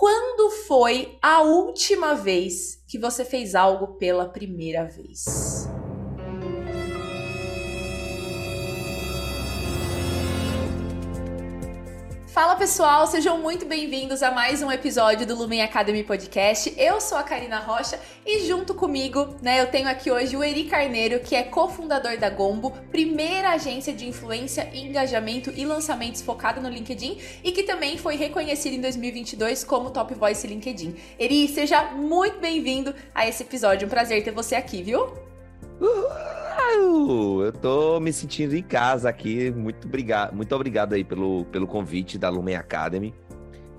Quando foi a última vez que você fez algo pela primeira vez? Fala pessoal, sejam muito bem-vindos a mais um episódio do Lumen Academy Podcast. Eu sou a Karina Rocha e junto comigo, né, eu tenho aqui hoje o Eri Carneiro, que é cofundador da Gombo, primeira agência de influência, engajamento e lançamentos focada no LinkedIn e que também foi reconhecido em 2022 como Top Voice LinkedIn. Eri, seja muito bem-vindo a esse episódio. Um prazer ter você aqui, viu? Eu tô me sentindo em casa aqui. Muito obrigado, muito obrigado aí pelo, pelo convite da Lumen Academy.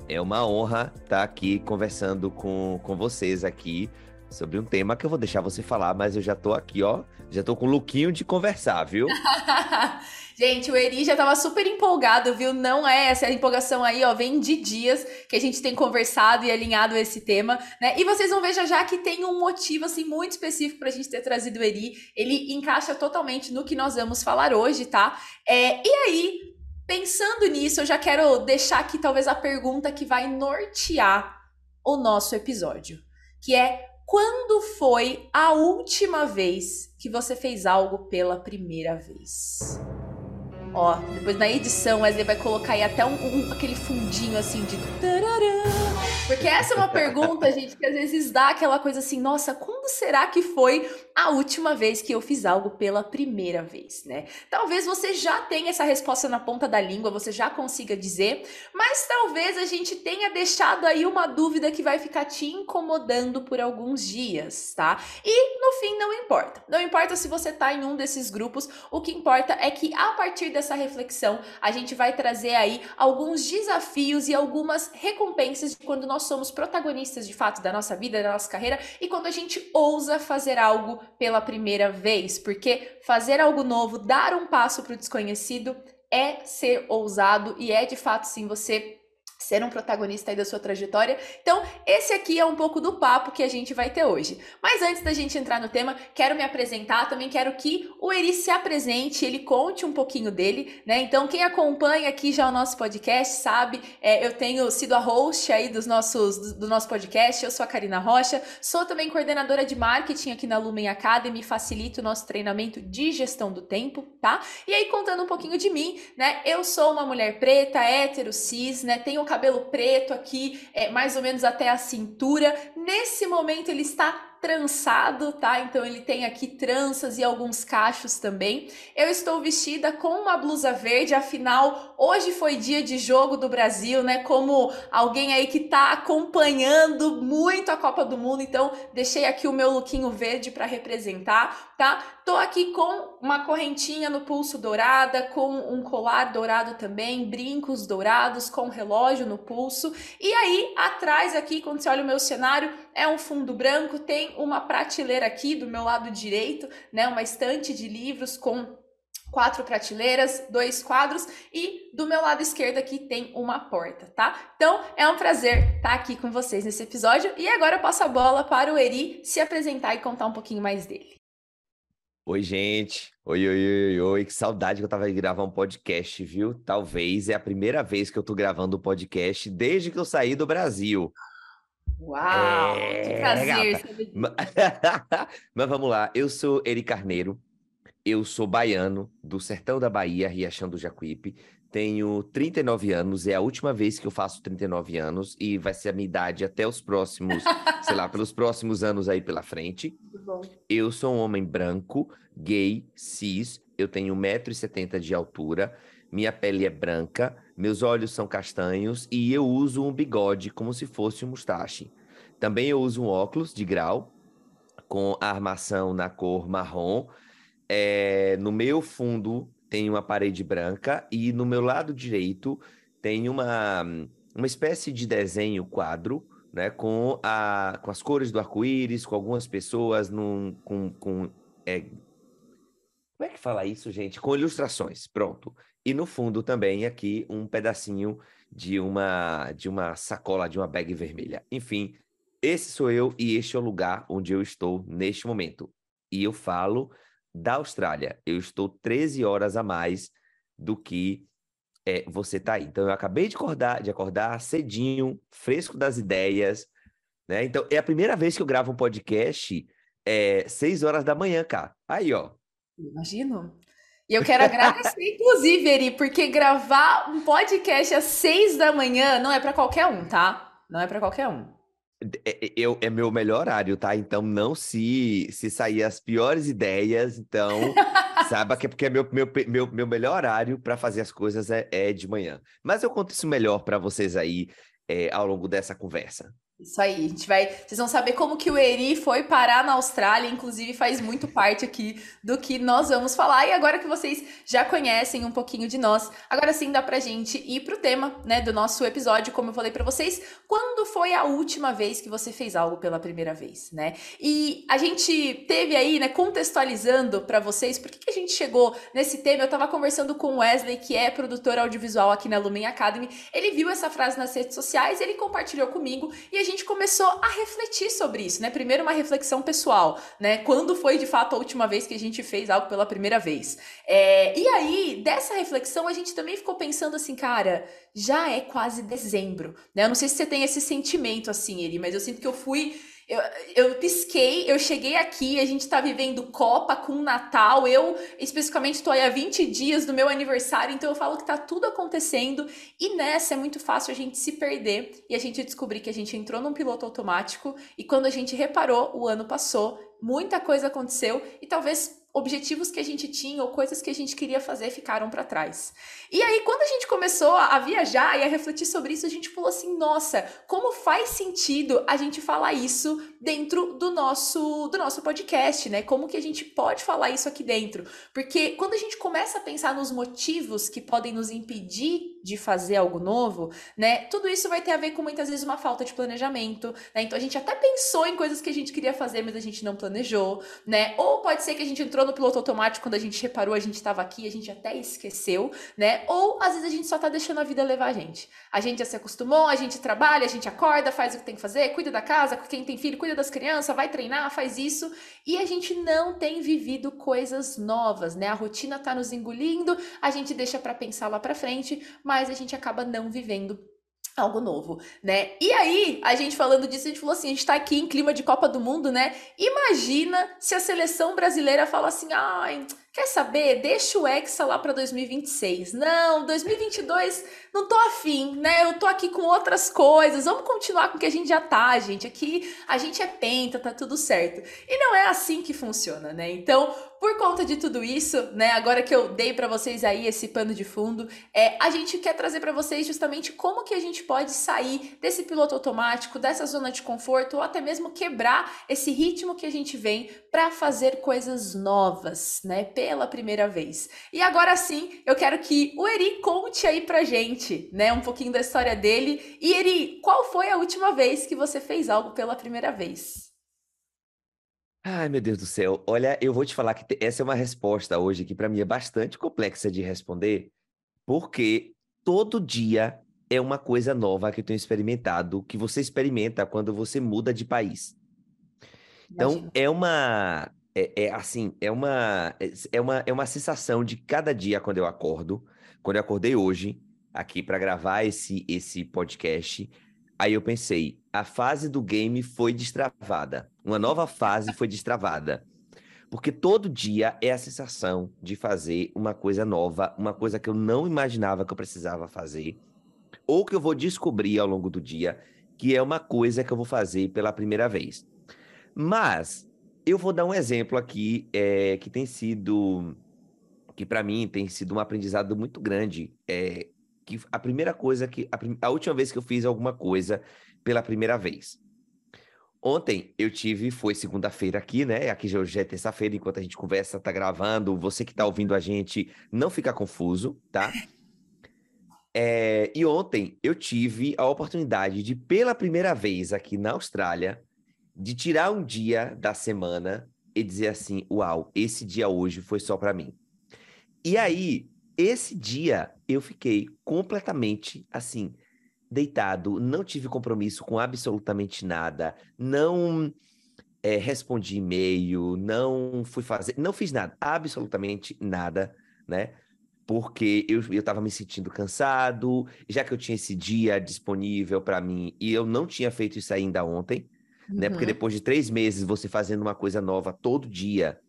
É uma honra estar aqui conversando com, com vocês aqui sobre um tema que eu vou deixar você falar, mas eu já tô aqui, ó. Já tô com o lookinho de conversar, viu? Gente, o Eri já tava super empolgado, viu? Não é essa empolgação aí, ó, vem de dias que a gente tem conversado e alinhado esse tema, né? E vocês vão ver já já que tem um motivo, assim, muito específico pra gente ter trazido o Eri. Ele encaixa totalmente no que nós vamos falar hoje, tá? É, e aí, pensando nisso, eu já quero deixar aqui talvez a pergunta que vai nortear o nosso episódio, que é quando foi a última vez que você fez algo pela primeira vez? Ó, depois na edição, Wesley vai colocar aí até um, um aquele fundinho assim de. Porque essa é uma pergunta, gente, que às vezes dá aquela coisa assim, nossa, quando será que foi a última vez que eu fiz algo pela primeira vez, né? Talvez você já tenha essa resposta na ponta da língua, você já consiga dizer, mas talvez a gente tenha deixado aí uma dúvida que vai ficar te incomodando por alguns dias, tá? E no fim não importa. Não importa se você tá em um desses grupos, o que importa é que a partir dessa reflexão, a gente vai trazer aí alguns desafios e algumas recompensas de quando nós somos protagonistas de fato da nossa vida, da nossa carreira e quando a gente ousa fazer algo pela primeira vez, porque fazer algo novo, dar um passo para o desconhecido é ser ousado e é de fato sim você ser um protagonista aí da sua trajetória. Então, esse aqui é um pouco do papo que a gente vai ter hoje. Mas antes da gente entrar no tema, quero me apresentar, também quero que o Eri se apresente, ele conte um pouquinho dele, né? Então, quem acompanha aqui já o nosso podcast sabe, é, eu tenho sido a host aí dos nossos, do, nosso podcast, eu sou a Karina Rocha, sou também coordenadora de marketing aqui na Lumen Academy, facilito o nosso treinamento de gestão do tempo, tá? E aí, contando um pouquinho de mim, né? Eu sou uma mulher preta, hétero, cis, né? Tenho cabelo preto aqui, é, mais ou menos até a cintura. Nesse momento ele está trançado, tá? Então ele tem aqui tranças e alguns cachos também. Eu estou vestida com uma blusa verde, afinal, hoje foi dia de jogo do Brasil, né? Como alguém aí que tá acompanhando muito a Copa do Mundo, então deixei aqui o meu lookinho verde para representar, tá? Tô aqui com uma correntinha no pulso dourada, com um colar dourado também, brincos dourados, com relógio no pulso. E aí, atrás aqui, quando você olha o meu cenário, é um fundo branco, tem uma prateleira aqui do meu lado direito, né, uma estante de livros com quatro prateleiras, dois quadros e do meu lado esquerdo aqui tem uma porta, tá? Então é um prazer estar aqui com vocês nesse episódio e agora eu passo a bola para o Eri se apresentar e contar um pouquinho mais dele. Oi, gente. Oi, oi, oi, oi. Que saudade que eu tava de gravar um podcast, viu? Talvez é a primeira vez que eu tô gravando um podcast desde que eu saí do Brasil. Uau! É, que prazer! Mas vamos lá, eu sou Eri Carneiro, eu sou baiano, do sertão da Bahia, Riachão do Jacuípe, tenho 39 anos, é a última vez que eu faço 39 anos e vai ser a minha idade até os próximos, sei lá, pelos próximos anos aí pela frente. Eu sou um homem branco, gay, cis, eu tenho 1,70m de altura, minha pele é branca, meus olhos são castanhos e eu uso um bigode como se fosse um mustache. Também eu uso um óculos de grau com armação na cor marrom. É, no meu fundo tem uma parede branca e no meu lado direito tem uma, uma espécie de desenho quadro né, com, a, com as cores do arco-íris, com algumas pessoas num, com, com é... como é que fala isso, gente? Com ilustrações, pronto. E no fundo também aqui um pedacinho de uma de uma sacola de uma bag vermelha. Enfim, esse sou eu e este é o lugar onde eu estou neste momento. E eu falo da Austrália. Eu estou 13 horas a mais do que é você tá aí. Então eu acabei de acordar, de acordar cedinho, fresco das ideias, né? Então é a primeira vez que eu gravo um podcast é seis horas da manhã, cara. Aí, ó. Imagino. E eu quero agradecer, inclusive, Eri, porque gravar um podcast às seis da manhã não é para qualquer um, tá? Não é para qualquer um. É, é, eu, é meu melhor horário, tá? Então não se se sair as piores ideias, então saiba que é porque é meu, meu, meu, meu melhor horário para fazer as coisas é, é de manhã. Mas eu conto isso melhor para vocês aí é, ao longo dessa conversa. Isso aí, a gente vai. Vocês vão saber como que o Eri foi parar na Austrália, inclusive faz muito parte aqui do que nós vamos falar. E agora que vocês já conhecem um pouquinho de nós, agora sim dá pra gente ir pro tema, né, do nosso episódio, como eu falei para vocês, quando foi a última vez que você fez algo pela primeira vez, né? E a gente teve aí, né, contextualizando para vocês, por que, que a gente chegou nesse tema? Eu tava conversando com o Wesley, que é produtor audiovisual aqui na Lumen Academy. Ele viu essa frase nas redes sociais, ele compartilhou comigo e a gente gente começou a refletir sobre isso, né? Primeiro uma reflexão pessoal, né? Quando foi de fato a última vez que a gente fez algo pela primeira vez? É, e aí, dessa reflexão, a gente também ficou pensando assim, cara, já é quase dezembro, né? Eu não sei se você tem esse sentimento assim, Eri, mas eu sinto que eu fui eu, eu pisquei, eu cheguei aqui, a gente tá vivendo Copa com Natal. Eu, especificamente, tô aí há 20 dias do meu aniversário, então eu falo que tá tudo acontecendo. E nessa é muito fácil a gente se perder e a gente descobrir que a gente entrou num piloto automático e quando a gente reparou, o ano passou, muita coisa aconteceu e talvez objetivos que a gente tinha ou coisas que a gente queria fazer ficaram para trás. E aí, quando a gente começou a viajar e a refletir sobre isso, a gente falou assim: nossa, como faz sentido a gente falar isso dentro do nosso, do nosso podcast, né? Como que a gente pode falar isso aqui dentro? Porque quando a gente começa a pensar nos motivos que podem nos impedir de fazer algo novo, né? Tudo isso vai ter a ver com muitas vezes uma falta de planejamento, né? Então a gente até pensou em coisas que a gente queria fazer, mas a gente não planejou, né? Ou pode ser que a gente entrou no piloto automático quando a gente reparou, a gente estava aqui, a gente até esqueceu, né? Ou às vezes a gente só tá deixando a vida levar a gente. A gente já se acostumou, a gente trabalha, a gente acorda, faz o que tem que fazer, cuida da casa, quem tem filho, cuida das crianças, vai treinar, faz isso, e a gente não tem vivido coisas novas, né? A rotina tá nos engolindo, a gente deixa para pensar lá para frente, mas a gente acaba não vivendo algo novo, né? E aí, a gente falando disso, a gente falou assim, a gente tá aqui em clima de Copa do Mundo, né? Imagina se a seleção brasileira fala assim, ai, quer saber? Deixa o Hexa lá para 2026. Não, 2022 não tô afim, né? Eu tô aqui com outras coisas. Vamos continuar com o que a gente já tá, gente. Aqui a gente é penta, tá tudo certo. E não é assim que funciona, né? Então, por conta de tudo isso, né, agora que eu dei para vocês aí esse pano de fundo, é, a gente quer trazer para vocês justamente como que a gente pode sair desse piloto automático, dessa zona de conforto ou até mesmo quebrar esse ritmo que a gente vem para fazer coisas novas, né, pela primeira vez. E agora sim, eu quero que o Eri conte aí pra gente, né, um pouquinho da história dele. E Eri, qual foi a última vez que você fez algo pela primeira vez? Ai, meu Deus do céu. Olha, eu vou te falar que essa é uma resposta hoje que para mim é bastante complexa de responder, porque todo dia é uma coisa nova que eu tenho experimentado, que você experimenta quando você muda de país. Então, Imagina. é uma é, é assim, é uma é, é uma é uma sensação de cada dia quando eu acordo, quando eu acordei hoje aqui para gravar esse esse podcast, Aí eu pensei, a fase do game foi destravada. Uma nova fase foi destravada. Porque todo dia é a sensação de fazer uma coisa nova, uma coisa que eu não imaginava que eu precisava fazer, ou que eu vou descobrir ao longo do dia, que é uma coisa que eu vou fazer pela primeira vez. Mas eu vou dar um exemplo aqui é, que tem sido, que para mim tem sido um aprendizado muito grande. É, que a primeira coisa que. A, a última vez que eu fiz alguma coisa pela primeira vez. Ontem eu tive, foi segunda-feira aqui, né? Aqui já é terça-feira, enquanto a gente conversa, tá gravando. Você que tá ouvindo a gente, não fica confuso, tá? É, e ontem eu tive a oportunidade de, pela primeira vez aqui na Austrália, de tirar um dia da semana e dizer assim: Uau, esse dia hoje foi só para mim. E aí, esse dia eu fiquei completamente assim, deitado, não tive compromisso com absolutamente nada, não é, respondi e-mail, não fui fazer, não fiz nada, absolutamente nada, né? porque eu estava me sentindo cansado, já que eu tinha esse dia disponível para mim e eu não tinha feito isso ainda ontem, uhum. né? Porque uhum. depois de três meses você fazendo uma coisa nova todo dia,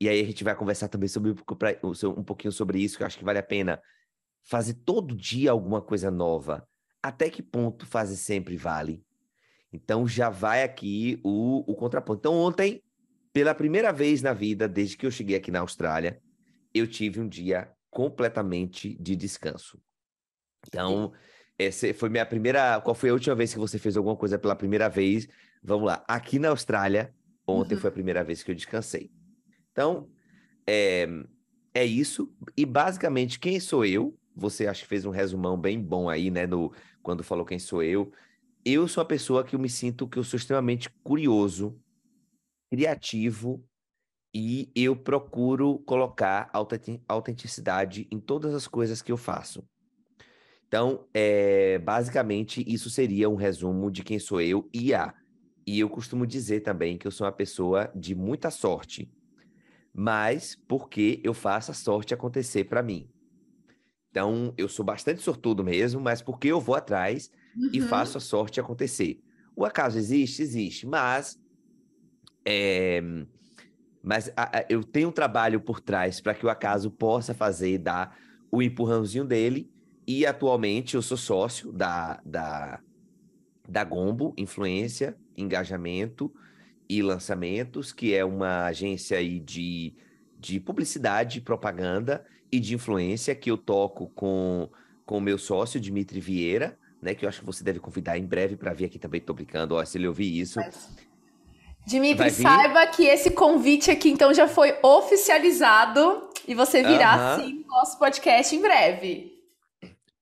e aí a gente vai conversar também sobre um pouquinho sobre isso, que eu acho que vale a pena fazer todo dia alguma coisa nova. Até que ponto fazer sempre vale? Então já vai aqui o, o contraponto. Então ontem, pela primeira vez na vida, desde que eu cheguei aqui na Austrália, eu tive um dia completamente de descanso. Então, essa foi minha primeira. Qual foi a última vez que você fez alguma coisa pela primeira vez? Vamos lá. Aqui na Austrália, ontem uhum. foi a primeira vez que eu descansei. Então, é, é isso. E basicamente, quem sou eu? Você acho que fez um resumão bem bom aí, né? No, quando falou quem sou eu. Eu sou a pessoa que eu me sinto que eu sou extremamente curioso, criativo e eu procuro colocar autenticidade em todas as coisas que eu faço. Então, é, basicamente, isso seria um resumo de quem sou eu e a. E eu costumo dizer também que eu sou uma pessoa de muita sorte, mas porque eu faço a sorte acontecer para mim. Então, eu sou bastante sortudo mesmo, mas porque eu vou atrás uhum. e faço a sorte acontecer. O acaso existe? Existe, mas é, mas a, a, eu tenho um trabalho por trás para que o acaso possa fazer, dar o empurrãozinho dele. E atualmente eu sou sócio da, da, da Gombo Influência, Engajamento e Lançamentos, que é uma agência aí de, de publicidade, propaganda e de influência que eu toco com o meu sócio, Dimitri Vieira, né? Que eu acho que você deve convidar em breve para vir aqui também, tô brincando, ó, se ele ouvir isso. Mas... Dimitri, saiba que esse convite aqui então já foi oficializado e você virá uhum. sim no nosso podcast em breve.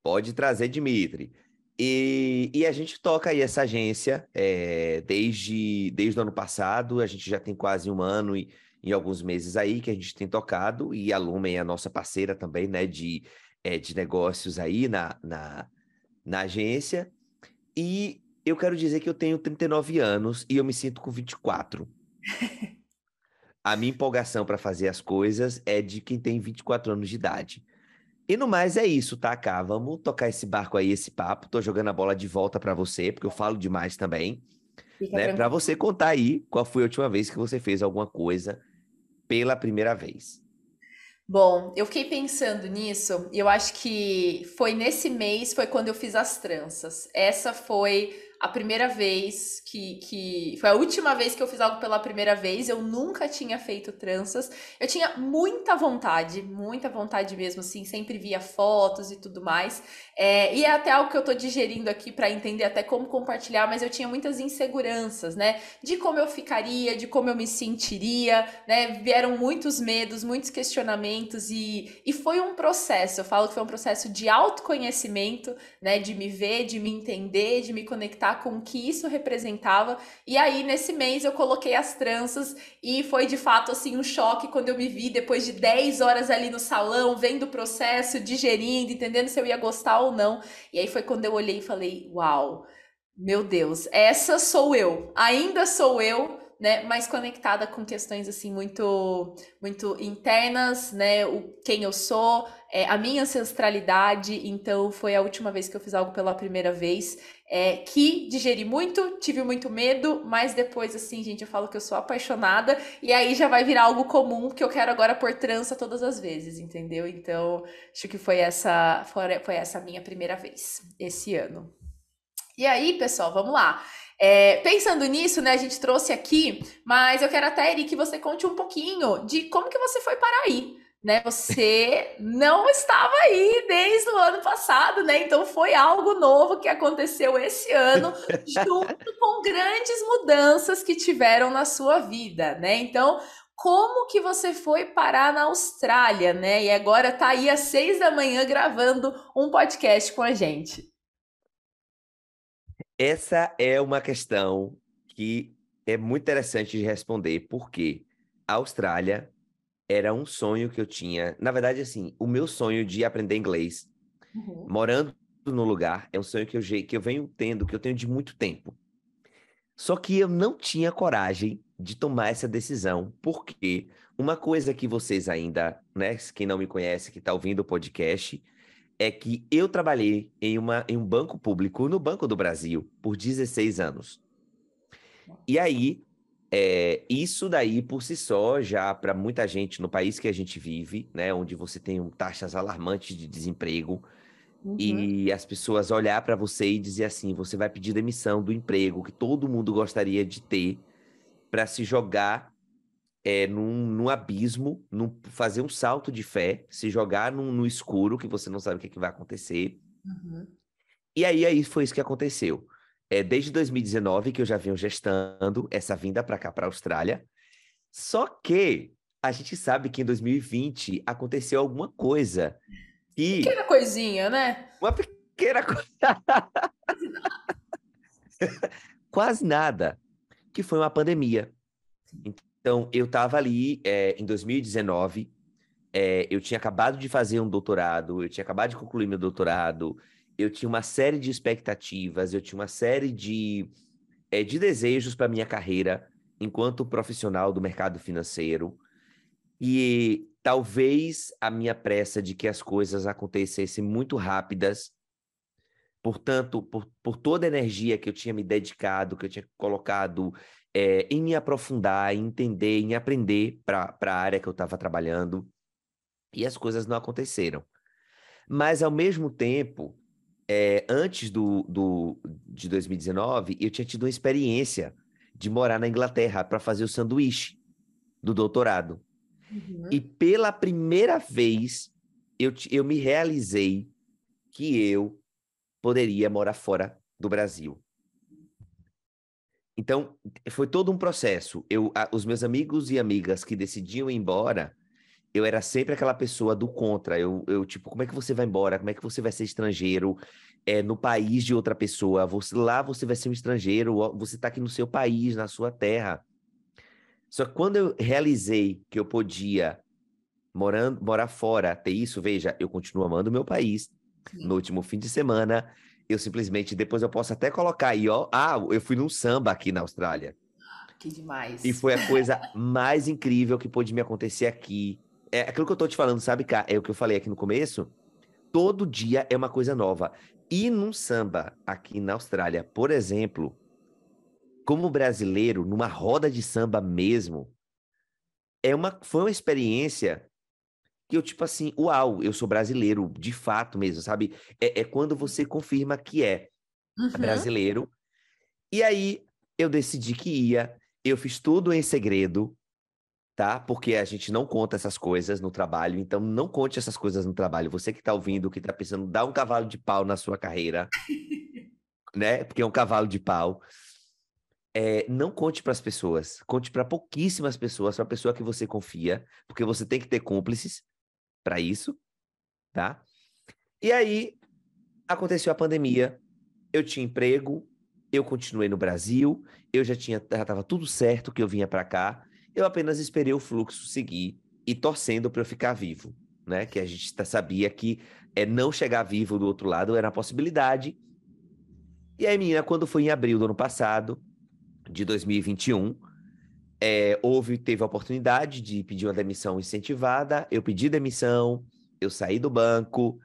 Pode trazer, Dimitri. E, e a gente toca aí essa agência é, desde, desde o ano passado, a gente já tem quase um ano e, e alguns meses aí que a gente tem tocado, e a Lumen é a nossa parceira também, né, de, é, de negócios aí na, na, na agência. E eu quero dizer que eu tenho 39 anos e eu me sinto com 24. A minha empolgação para fazer as coisas é de quem tem 24 anos de idade. E no mais é isso, tá, Cá? Vamos tocar esse barco aí, esse papo. Tô jogando a bola de volta para você, porque eu falo demais também. né? Para você contar aí qual foi a última vez que você fez alguma coisa pela primeira vez. Bom, eu fiquei pensando nisso e eu acho que foi nesse mês, foi quando eu fiz as tranças. Essa foi a primeira vez que, que. Foi a última vez que eu fiz algo pela primeira vez. Eu nunca tinha feito tranças. Eu tinha muita vontade, muita vontade mesmo, assim. Sempre via fotos e tudo mais. É, e é até algo que eu tô digerindo aqui para entender até como compartilhar, mas eu tinha muitas inseguranças, né? De como eu ficaria, de como eu me sentiria, né? Vieram muitos medos, muitos questionamentos e, e foi um processo. Eu falo que foi um processo de autoconhecimento, né? De me ver, de me entender, de me conectar com o que isso representava. E aí, nesse mês, eu coloquei as tranças e foi de fato assim um choque quando eu me vi depois de 10 horas ali no salão, vendo o processo, digerindo, entendendo se eu ia gostar ou não. E aí foi quando eu olhei e falei: Uau, meu Deus, essa sou eu, ainda sou eu. Né, mais conectada com questões assim muito muito internas, né, o quem eu sou, é, a minha ancestralidade. Então foi a última vez que eu fiz algo pela primeira vez, é, que digeri muito, tive muito medo, mas depois assim, gente, eu falo que eu sou apaixonada e aí já vai virar algo comum que eu quero agora por trança todas as vezes, entendeu? Então acho que foi essa foi essa minha primeira vez esse ano. E aí, pessoal, vamos lá. É, pensando nisso, né, a gente trouxe aqui, mas eu quero até, Eri, que você conte um pouquinho de como que você foi para aí, né? Você não estava aí desde o ano passado, né? Então foi algo novo que aconteceu esse ano, junto com grandes mudanças que tiveram na sua vida, né? Então, como que você foi parar na Austrália, né? E agora tá aí às seis da manhã gravando um podcast com a gente. Essa é uma questão que é muito interessante de responder, porque a Austrália era um sonho que eu tinha. Na verdade, assim, o meu sonho de aprender inglês, uhum. morando no lugar, é um sonho que eu, que eu venho tendo, que eu tenho de muito tempo. Só que eu não tinha coragem de tomar essa decisão, porque uma coisa que vocês ainda, né, quem não me conhece, que está ouvindo o podcast, é que eu trabalhei em, uma, em um banco público, no Banco do Brasil, por 16 anos. E aí, é, isso daí por si só, já para muita gente no país que a gente vive, né, onde você tem taxas alarmantes de desemprego, uhum. e as pessoas olhar para você e dizer assim: você vai pedir demissão do emprego que todo mundo gostaria de ter para se jogar é, num, num abismo, num, fazer um salto de fé, se jogar num, no escuro que você não sabe o que, que vai acontecer. Uhum. E aí, aí foi isso que aconteceu. É, desde 2019 que eu já venho gestando essa vinda para cá, para a Austrália. Só que a gente sabe que em 2020 aconteceu alguma coisa. E... Pequena coisinha, né? Uma pequena coisa. Quase nada. Que foi uma pandemia. Então, eu estava ali é, em 2019, é, eu tinha acabado de fazer um doutorado, eu tinha acabado de concluir meu doutorado, eu tinha uma série de expectativas, eu tinha uma série de, é, de desejos para minha carreira enquanto profissional do mercado financeiro. E talvez a minha pressa de que as coisas acontecessem muito rápidas, portanto, por, por toda a energia que eu tinha me dedicado, que eu tinha colocado é, em me aprofundar, em entender, em aprender para a área que eu estava trabalhando. E as coisas não aconteceram. Mas, ao mesmo tempo, é, antes do, do, de 2019, eu tinha tido uma experiência de morar na Inglaterra para fazer o sanduíche do doutorado. Uhum. E pela primeira vez, eu, eu me realizei que eu poderia morar fora do Brasil. Então, foi todo um processo. Eu, a, os meus amigos e amigas que decidiam ir embora, eu era sempre aquela pessoa do contra. Eu, eu, tipo, como é que você vai embora? Como é que você vai ser estrangeiro é, no país de outra pessoa? Você, lá você vai ser um estrangeiro, você está aqui no seu país, na sua terra. Só que quando eu realizei que eu podia morando, morar fora, ter isso, veja, eu continuo amando o meu país. Sim. No último fim de semana, eu simplesmente, depois eu posso até colocar aí, ó, ah, eu fui num samba aqui na Austrália. Que demais. E foi a coisa mais incrível que pôde me acontecer aqui. É aquilo que eu tô te falando, sabe, cá? É o que eu falei aqui no começo. Todo dia é uma coisa nova. E num samba aqui na Austrália, por exemplo, como brasileiro, numa roda de samba mesmo, é uma, foi uma experiência que eu, tipo assim, uau, eu sou brasileiro, de fato mesmo, sabe? É, é quando você confirma que é uhum. brasileiro. E aí eu decidi que ia, eu fiz tudo em segredo, tá? Porque a gente não conta essas coisas no trabalho, então não conte essas coisas no trabalho. Você que tá ouvindo, que tá pensando, dá um cavalo de pau na sua carreira, né? Porque é um cavalo de pau. É, não conte para as pessoas, conte para pouquíssimas pessoas, para a pessoa que você confia, porque você tem que ter cúmplices para isso, tá? E aí aconteceu a pandemia, eu tinha emprego, eu continuei no Brasil, eu já tinha já estava tudo certo que eu vinha para cá, eu apenas esperei o fluxo seguir e torcendo para eu ficar vivo, né? Que a gente tá, sabia que é não chegar vivo do outro lado era a possibilidade. E aí, menina, quando foi em abril do ano passado, de 2021, é, houve, teve a oportunidade de pedir uma demissão incentivada, eu pedi demissão, eu saí do banco,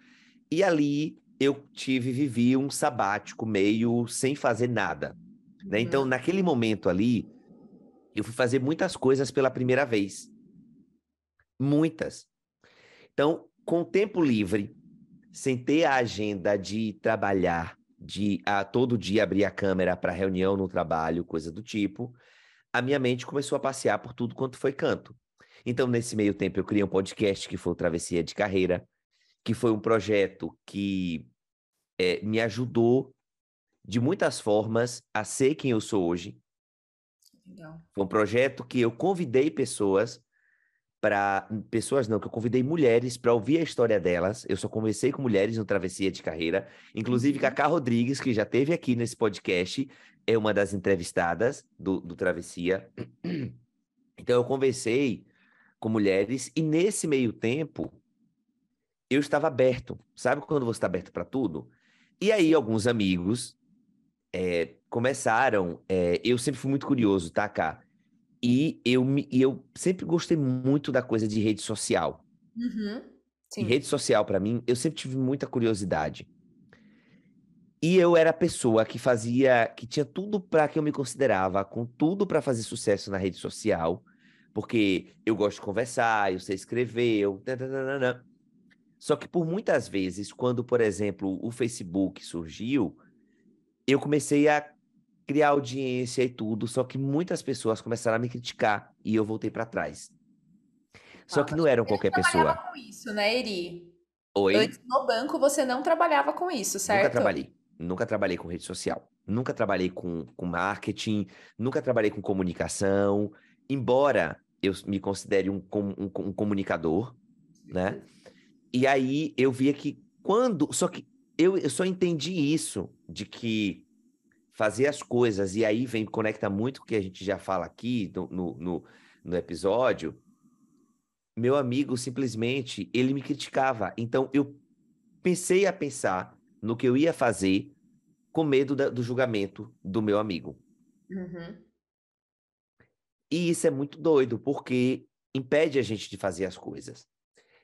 e ali eu tive, vivi um sabático meio sem fazer nada. Né? Então, uhum. naquele momento ali, eu fui fazer muitas coisas pela primeira vez. Muitas. Então, com o tempo livre, sem ter a agenda de trabalhar, de a, todo dia abrir a câmera para reunião no trabalho, coisa do tipo, a minha mente começou a passear por tudo quanto foi canto. Então, nesse meio tempo, eu criei um podcast que foi o Travessia de Carreira, que foi um projeto que é, me ajudou de muitas formas a ser quem eu sou hoje. Legal. Foi um projeto que eu convidei pessoas para pessoas não, que eu convidei mulheres para ouvir a história delas. Eu só conversei com mulheres no Travessia de Carreira, inclusive uhum. Cacá Rodrigues, que já teve aqui nesse podcast, é uma das entrevistadas do, do Travessia. Então eu conversei com mulheres e nesse meio tempo eu estava aberto. Sabe quando você está aberto para tudo? E aí alguns amigos é, começaram. É, eu sempre fui muito curioso, tá, cá? E eu, me, e eu sempre gostei muito da coisa de rede social. Uhum. E rede social, para mim, eu sempre tive muita curiosidade. E eu era a pessoa que fazia, que tinha tudo para que eu me considerava, com tudo para fazer sucesso na rede social, porque eu gosto de conversar, eu sei escrever, eu... Só que por muitas vezes, quando, por exemplo, o Facebook surgiu, eu comecei a criar audiência e tudo, só que muitas pessoas começaram a me criticar e eu voltei para trás. Só ah, que não eram qualquer pessoa. com isso, né, Eri? Oi? Antes no banco você não trabalhava com isso, certo? Nunca trabalhei. Nunca trabalhei com rede social. Nunca trabalhei com, com marketing. Nunca trabalhei com comunicação. Embora eu me considere um, um, um comunicador, né? E aí eu via que quando. Só que eu, eu só entendi isso, de que fazer as coisas, e aí vem, conecta muito com o que a gente já fala aqui no, no, no, episódio. Meu amigo simplesmente ele me criticava. Então eu pensei a pensar no que eu ia fazer com medo da, do julgamento do meu amigo. Uhum. E isso é muito doido, porque impede a gente de fazer as coisas.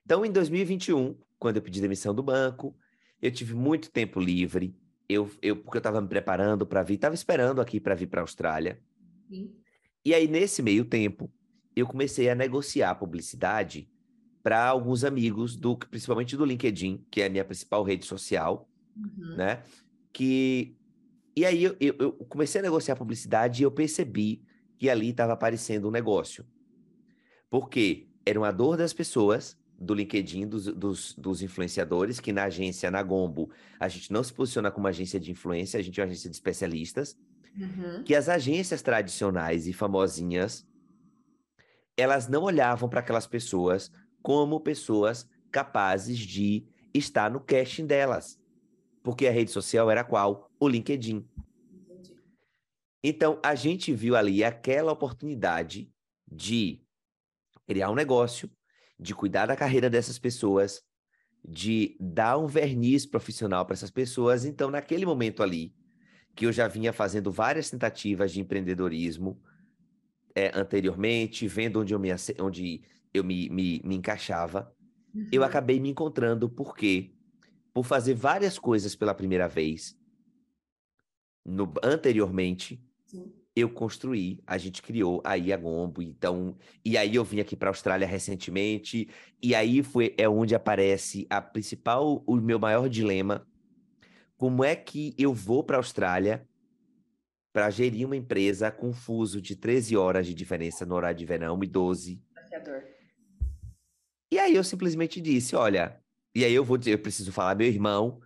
Então, em 2021, quando eu pedi demissão do banco, eu tive muito tempo livre, eu, eu porque eu estava me preparando para vir, estava esperando aqui para vir para a Austrália. Sim. E aí, nesse meio tempo, eu comecei a negociar publicidade para alguns amigos, do principalmente do LinkedIn, que é a minha principal rede social, uhum. né? Que e aí eu, eu, eu, comecei a negociar publicidade e eu percebi que ali estava aparecendo um negócio. Porque era uma dor das pessoas do LinkedIn, dos, dos, dos, influenciadores, que na agência, na Gombo, a gente não se posiciona como agência de influência, a gente é uma agência de especialistas, uhum. que as agências tradicionais e famosinhas, elas não olhavam para aquelas pessoas como pessoas capazes de estar no casting delas. Porque a rede social era qual? O LinkedIn. Então, a gente viu ali aquela oportunidade de criar um negócio, de cuidar da carreira dessas pessoas, de dar um verniz profissional para essas pessoas. Então, naquele momento ali, que eu já vinha fazendo várias tentativas de empreendedorismo é, anteriormente, vendo onde eu me, onde eu me, me, me encaixava, uhum. eu acabei me encontrando porque, por fazer várias coisas pela primeira vez, no, anteriormente, Sim eu construí, a gente criou aí a Gombo, então, e aí eu vim aqui para a Austrália recentemente, e aí foi é onde aparece a principal, o meu maior dilema, como é que eu vou para a Austrália para gerir uma empresa com fuso de 13 horas de diferença no horário de verão e 12. E aí eu simplesmente disse, olha, e aí eu vou dizer, eu preciso falar meu irmão,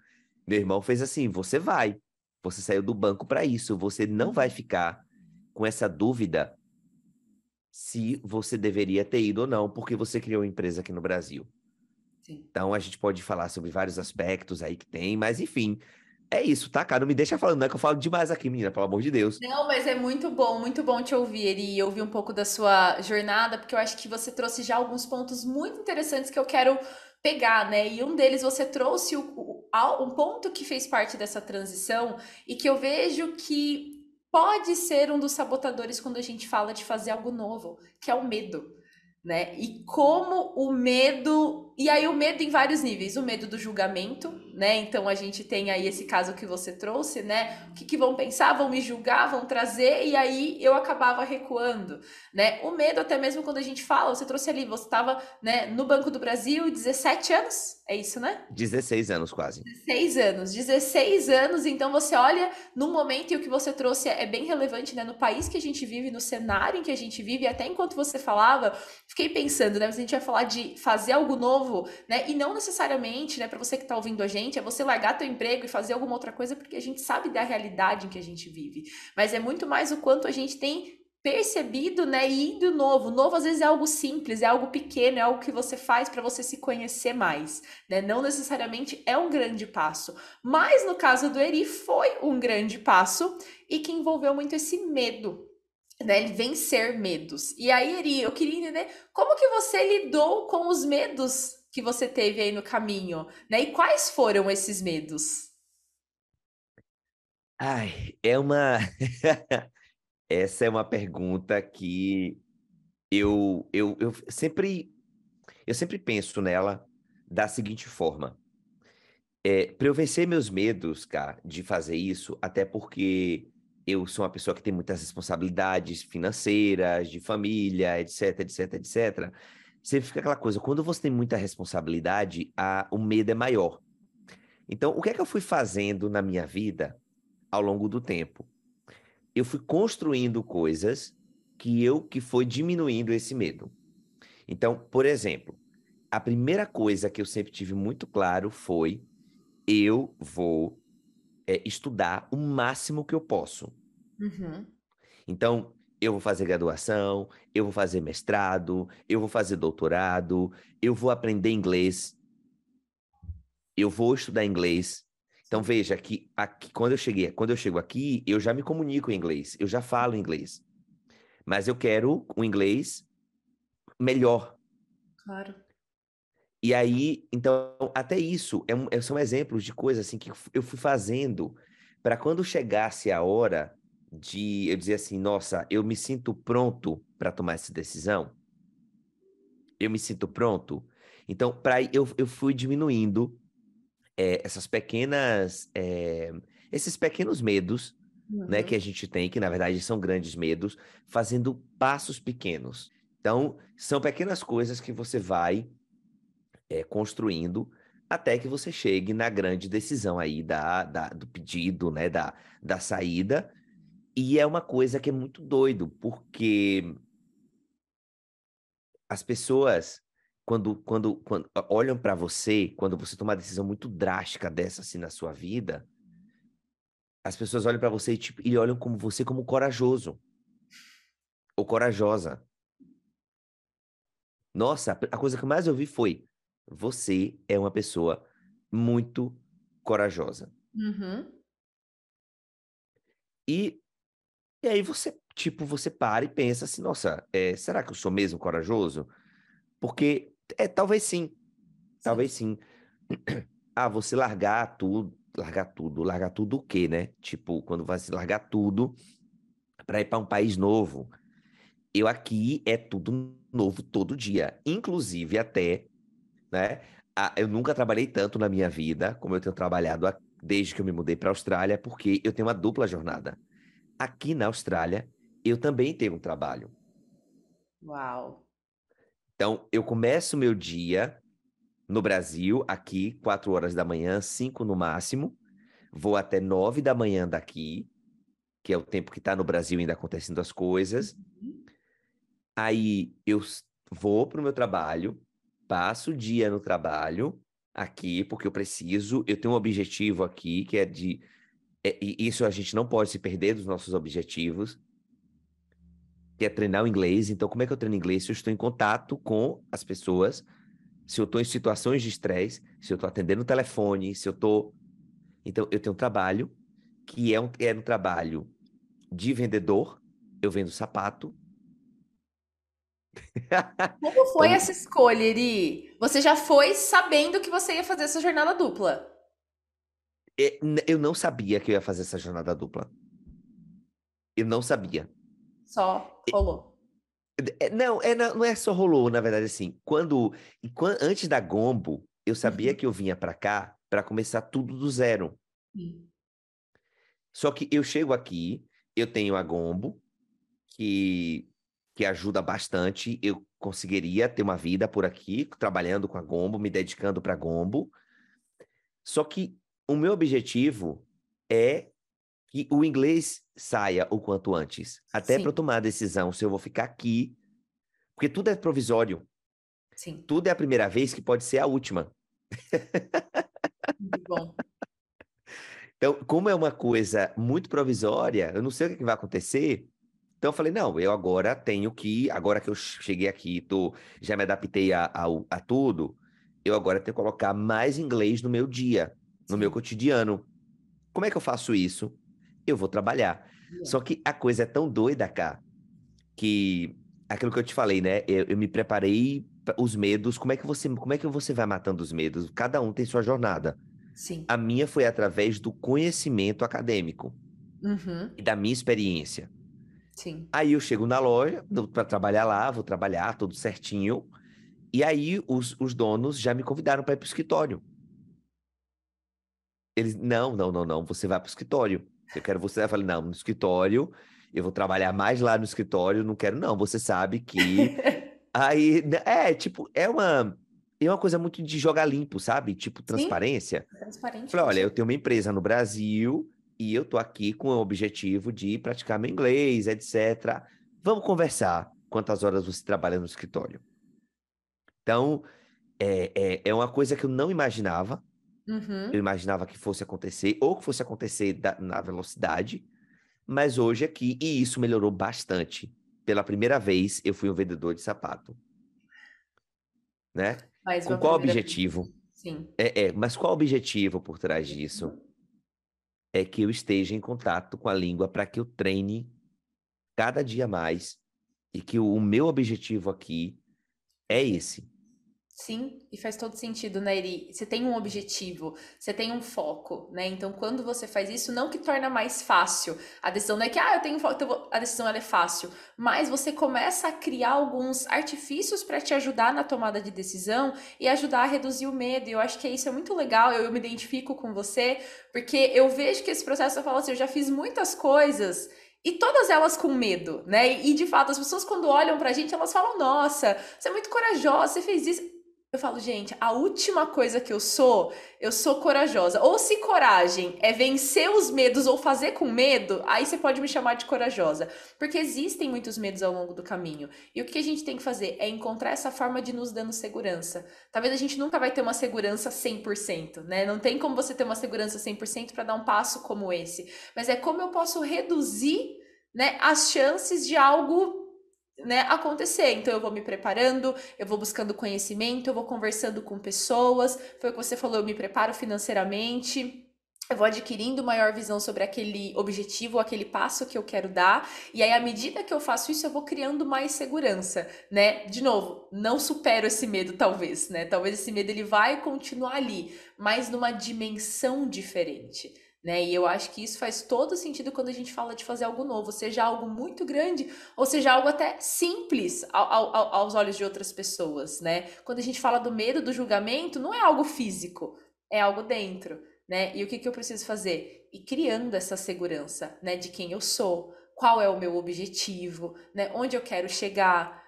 meu irmão fez assim, você vai, você saiu do banco para isso, você não vai ficar com essa dúvida se você deveria ter ido ou não, porque você criou uma empresa aqui no Brasil. Sim. Então a gente pode falar sobre vários aspectos aí que tem, mas enfim, é isso, tá, cara? Não me deixa falando, não é que eu falo demais aqui, menina, pelo amor de Deus. Não, mas é muito bom, muito bom te ouvir e ouvir um pouco da sua jornada, porque eu acho que você trouxe já alguns pontos muito interessantes que eu quero pegar, né? E um deles você trouxe o, o, um ponto que fez parte dessa transição e que eu vejo que pode ser um dos sabotadores quando a gente fala de fazer algo novo, que é o medo, né? E como o medo, e aí o medo em vários níveis, o medo do julgamento, né? Então a gente tem aí esse caso que você trouxe, né? O que, que, vão pensar, vão me julgar, vão trazer, e aí eu acabava recuando, né? O medo, até mesmo quando a gente fala, você trouxe ali, você estava né, no Banco do Brasil, 17 anos, é isso, né? 16 anos quase. 16 anos, 16 anos, então você olha no momento, e o que você trouxe é bem relevante, né? No país que a gente vive, no cenário em que a gente vive, até enquanto você falava, fiquei pensando, né? Mas a gente vai falar de fazer algo novo, né? E não necessariamente, né, para você que está ouvindo a gente, é você largar teu emprego e fazer alguma outra coisa porque a gente sabe da realidade em que a gente vive. Mas é muito mais o quanto a gente tem percebido, né, e indo novo. Novo às vezes é algo simples, é algo pequeno, é algo que você faz para você se conhecer mais, né? Não necessariamente é um grande passo, mas no caso do Eri foi um grande passo e que envolveu muito esse medo, né? Vencer medos. E aí, Eri, eu queria entender como que você lidou com os medos que você teve aí no caminho, né? E quais foram esses medos? Ai, é uma. Essa é uma pergunta que eu, eu, eu sempre eu sempre penso nela da seguinte forma. É, para eu vencer meus medos, cara, de fazer isso, até porque eu sou uma pessoa que tem muitas responsabilidades financeiras, de família, etc, etc, etc. Sempre fica aquela coisa, quando você tem muita responsabilidade, a, o medo é maior. Então, o que é que eu fui fazendo na minha vida ao longo do tempo? Eu fui construindo coisas que eu que foi diminuindo esse medo. Então, por exemplo, a primeira coisa que eu sempre tive muito claro foi eu vou é, estudar o máximo que eu posso. Uhum. Então, eu vou fazer graduação, eu vou fazer mestrado, eu vou fazer doutorado, eu vou aprender inglês, eu vou estudar inglês. Então veja que aqui, quando eu cheguei, quando eu chego aqui, eu já me comunico em inglês, eu já falo inglês. Mas eu quero um inglês melhor. Claro. E aí, então, até isso é um, são exemplos de coisas assim que eu fui fazendo para quando chegasse a hora de eu dizer assim, nossa, eu me sinto pronto para tomar essa decisão. Eu me sinto pronto. Então, para eu, eu fui diminuindo é, essas pequenas, é, esses pequenos medos, uhum. né, que a gente tem, que na verdade são grandes medos, fazendo passos pequenos. Então, são pequenas coisas que você vai é, construindo até que você chegue na grande decisão aí da, da, do pedido, né, da, da saída. E é uma coisa que é muito doido, porque as pessoas quando, quando, quando olham para você, quando você toma uma decisão muito drástica dessa assim na sua vida, as pessoas olham para você e, tipo, e olham como você como corajoso ou corajosa. Nossa, a coisa que mais eu vi foi: você é uma pessoa muito corajosa. Uhum. E, e aí você, tipo, você para e pensa assim, nossa, é, será que eu sou mesmo corajoso? Porque é, talvez sim. Talvez sim. Ah, você largar tudo, largar tudo, largar tudo o quê, né? Tipo, quando você largar tudo para ir para um país novo. Eu aqui é tudo novo todo dia, inclusive até, né? eu nunca trabalhei tanto na minha vida como eu tenho trabalhado desde que eu me mudei para a Austrália, porque eu tenho uma dupla jornada. Aqui na Austrália, eu também tenho um trabalho. Uau. Então, eu começo meu dia no Brasil, aqui, quatro horas da manhã, cinco no máximo. Vou até nove da manhã daqui, que é o tempo que está no Brasil ainda acontecendo as coisas. Uhum. Aí eu vou para o meu trabalho, passo o dia no trabalho aqui, porque eu preciso, eu tenho um objetivo aqui, que é de. É, e isso a gente não pode se perder dos nossos objetivos que é treinar o inglês. Então, como é que eu treino inglês? Se eu estou em contato com as pessoas, se eu estou em situações de estresse, se eu estou atendendo o telefone, se eu estou. Então, eu tenho um trabalho que é um, é um trabalho de vendedor, eu vendo sapato. Como foi então... essa escolha, Eri? Você já foi sabendo que você ia fazer essa jornada dupla? É, eu não sabia que eu ia fazer essa jornada dupla. Eu não sabia. Só rolou. É, não, é, não é só rolou, na verdade, assim. Quando, antes da Gombo, eu sabia uhum. que eu vinha para cá para começar tudo do zero. Só que eu chego aqui, eu tenho a Gombo, que, que ajuda bastante. Eu conseguiria ter uma vida por aqui, trabalhando com a Gombo, me dedicando para Gombo. Só que o meu objetivo é que o inglês saia o quanto antes. Até para eu tomar a decisão se eu vou ficar aqui. Porque tudo é provisório. Sim. Tudo é a primeira vez que pode ser a última. Muito bom. Então, como é uma coisa muito provisória, eu não sei o que vai acontecer. Então, eu falei, não, eu agora tenho que, agora que eu cheguei aqui, tô, já me adaptei a, a, a tudo, eu agora tenho que colocar mais inglês no meu dia, no meu cotidiano. Como é que eu faço isso? eu vou trabalhar. Só que a coisa é tão doida, cá, que aquilo que eu te falei, né? Eu, eu me preparei os medos. Como é que você, como é que você vai matando os medos? Cada um tem sua jornada. Sim. A minha foi através do conhecimento acadêmico. Uhum. e da minha experiência. Sim. Aí eu chego na loja para trabalhar lá, vou trabalhar tudo certinho. E aí os, os donos já me convidaram para ir para o escritório. Eles, não, não, não, não, você vai para o escritório. Eu quero você. Eu falei, não, no escritório, eu vou trabalhar mais lá no escritório, não quero, não. Você sabe que. aí, né, é, tipo, é uma. É uma coisa muito de jogar limpo, sabe? Tipo, transparência. Transparente. Falei, olha, eu tenho uma empresa no Brasil e eu tô aqui com o objetivo de praticar meu inglês, etc. Vamos conversar quantas horas você trabalha no escritório. Então, é, é, é uma coisa que eu não imaginava. Uhum. Eu imaginava que fosse acontecer, ou que fosse acontecer da- na velocidade, mas hoje aqui, e isso melhorou bastante. Pela primeira vez, eu fui um vendedor de sapato. Né? Mais Com qual objetivo? Sim. É, é, mas qual o objetivo por trás disso? É que eu esteja em contato com a língua para que eu treine cada dia mais e que o, o meu objetivo aqui é esse. Sim, e faz todo sentido, né, Eri? Você tem um objetivo, você tem um foco, né? Então, quando você faz isso, não que torna mais fácil. A decisão não é que, ah, eu tenho foco, então a decisão é fácil. Mas você começa a criar alguns artifícios para te ajudar na tomada de decisão e ajudar a reduzir o medo. E eu acho que isso é muito legal, eu, eu me identifico com você, porque eu vejo que esse processo, eu falo assim, eu já fiz muitas coisas e todas elas com medo, né? E de fato, as pessoas quando olham pra gente, elas falam: "Nossa, você é muito corajosa, você fez isso". Eu falo, gente, a última coisa que eu sou, eu sou corajosa. Ou se coragem é vencer os medos ou fazer com medo, aí você pode me chamar de corajosa. Porque existem muitos medos ao longo do caminho. E o que a gente tem que fazer é encontrar essa forma de nos dando segurança. Talvez a gente nunca vai ter uma segurança 100%, né? Não tem como você ter uma segurança 100% para dar um passo como esse. Mas é como eu posso reduzir, né, as chances de algo né, acontecer. Então eu vou me preparando, eu vou buscando conhecimento, eu vou conversando com pessoas. Foi o que você falou, eu me preparo financeiramente. Eu vou adquirindo maior visão sobre aquele objetivo, aquele passo que eu quero dar, e aí à medida que eu faço isso, eu vou criando mais segurança, né? De novo, não supero esse medo talvez, né? Talvez esse medo ele vai continuar ali, mas numa dimensão diferente né? E eu acho que isso faz todo sentido quando a gente fala de fazer algo novo, seja algo muito grande ou seja algo até simples ao, ao, aos olhos de outras pessoas, né? Quando a gente fala do medo, do julgamento, não é algo físico, é algo dentro, né? E o que, que eu preciso fazer? Ir criando essa segurança, né? De quem eu sou, qual é o meu objetivo, né? Onde eu quero chegar,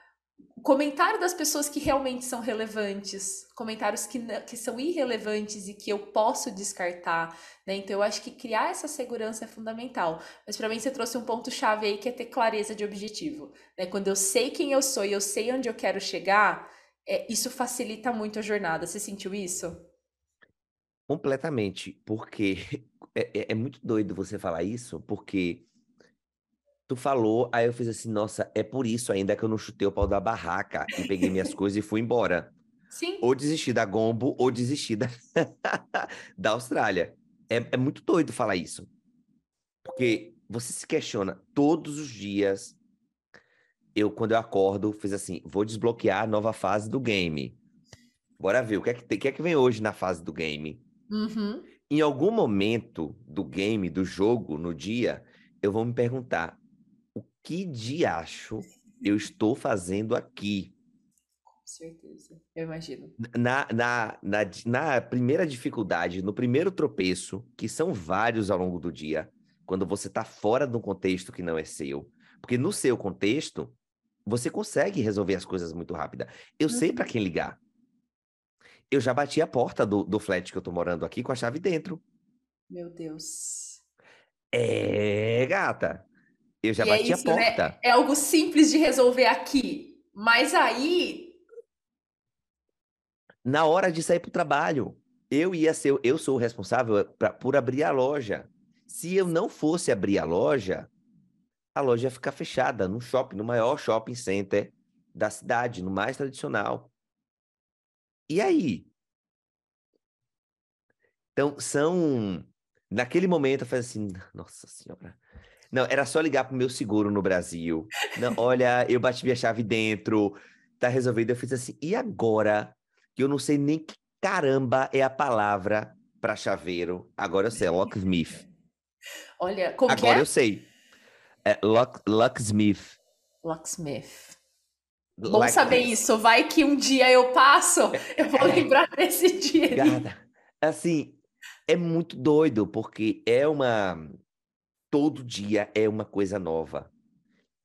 comentário das pessoas que realmente são relevantes, comentários que, que são irrelevantes e que eu posso descartar, né? Então eu acho que criar essa segurança é fundamental. Mas para mim você trouxe um ponto chave aí que é ter clareza de objetivo, né? Quando eu sei quem eu sou e eu sei onde eu quero chegar, é, isso facilita muito a jornada. Você sentiu isso? Completamente, porque é, é, é muito doido você falar isso, porque Tu falou, aí eu fiz assim, nossa, é por isso ainda que eu não chutei o pau da barraca e peguei minhas coisas e fui embora. Sim. Ou desisti da Gombo, ou desisti da, da Austrália. É, é muito doido falar isso. Porque você se questiona todos os dias. Eu, quando eu acordo, fiz assim, vou desbloquear a nova fase do game. Bora ver, o que é que, tem, o que, é que vem hoje na fase do game? Uhum. Em algum momento do game, do jogo, no dia, eu vou me perguntar, que diacho eu estou fazendo aqui? Com certeza, eu imagino. Na, na, na, na primeira dificuldade, no primeiro tropeço, que são vários ao longo do dia, quando você está fora de um contexto que não é seu. Porque no seu contexto, você consegue resolver as coisas muito rápida. Eu sei Uhum. para quem ligar. Eu já bati a porta do, do flat que eu tô morando aqui com a chave dentro. Meu Deus. É, gata. Eu já E é bati isso, a né? porta. É algo simples de resolver aqui. Mas aí. Na hora de sair para o trabalho, eu ia ser, eu sou o responsável pra, por abrir a loja. Se eu não fosse abrir a loja, a loja ia ficar fechada no shopping, no maior shopping center da cidade, no mais tradicional. E aí? Então, são. Naquele momento, eu falei assim: nossa senhora. Não, era só ligar pro meu seguro no Brasil. Não, olha, eu bati minha chave dentro, tá resolvido. Eu fiz assim, e agora? Que eu não sei nem que caramba é a palavra para chaveiro. Agora eu sei, é locksmith. Olha, como Agora é? eu sei. É Lock, Locksmith. Locksmith. Bom like saber this. isso. Vai que um dia eu passo, eu vou é, lembrar desse dia. Gada, assim, é muito doido, porque é uma. Todo dia é uma coisa nova.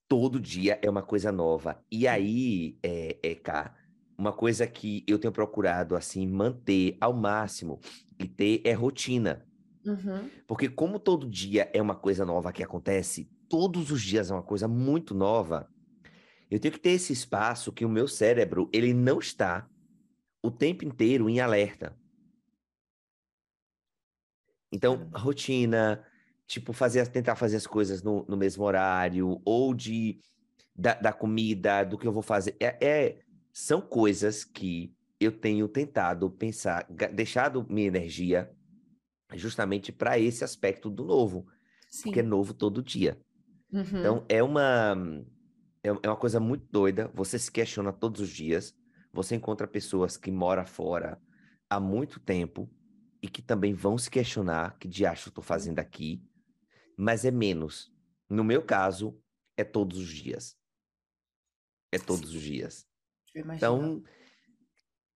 Todo dia é uma coisa nova. E aí, é, é cá, uma coisa que eu tenho procurado, assim, manter ao máximo e ter é rotina. Uhum. Porque como todo dia é uma coisa nova que acontece, todos os dias é uma coisa muito nova, eu tenho que ter esse espaço que o meu cérebro, ele não está o tempo inteiro em alerta. Então, rotina, tipo, fazer, tentar fazer as coisas no, no mesmo horário, ou de da, da, comida, do que eu vou fazer. É, é, são coisas que eu tenho tentado pensar, deixado minha energia justamente para esse aspecto do novo, Sim. porque é novo todo dia. Uhum. Então, é uma é, é uma coisa muito doida. Você se questiona todos os dias. Você encontra pessoas que moram fora há muito tempo e que também vão se questionar que diacho eu tô fazendo aqui, mas é menos. No meu caso, é todos os dias. É todos os dias. Então,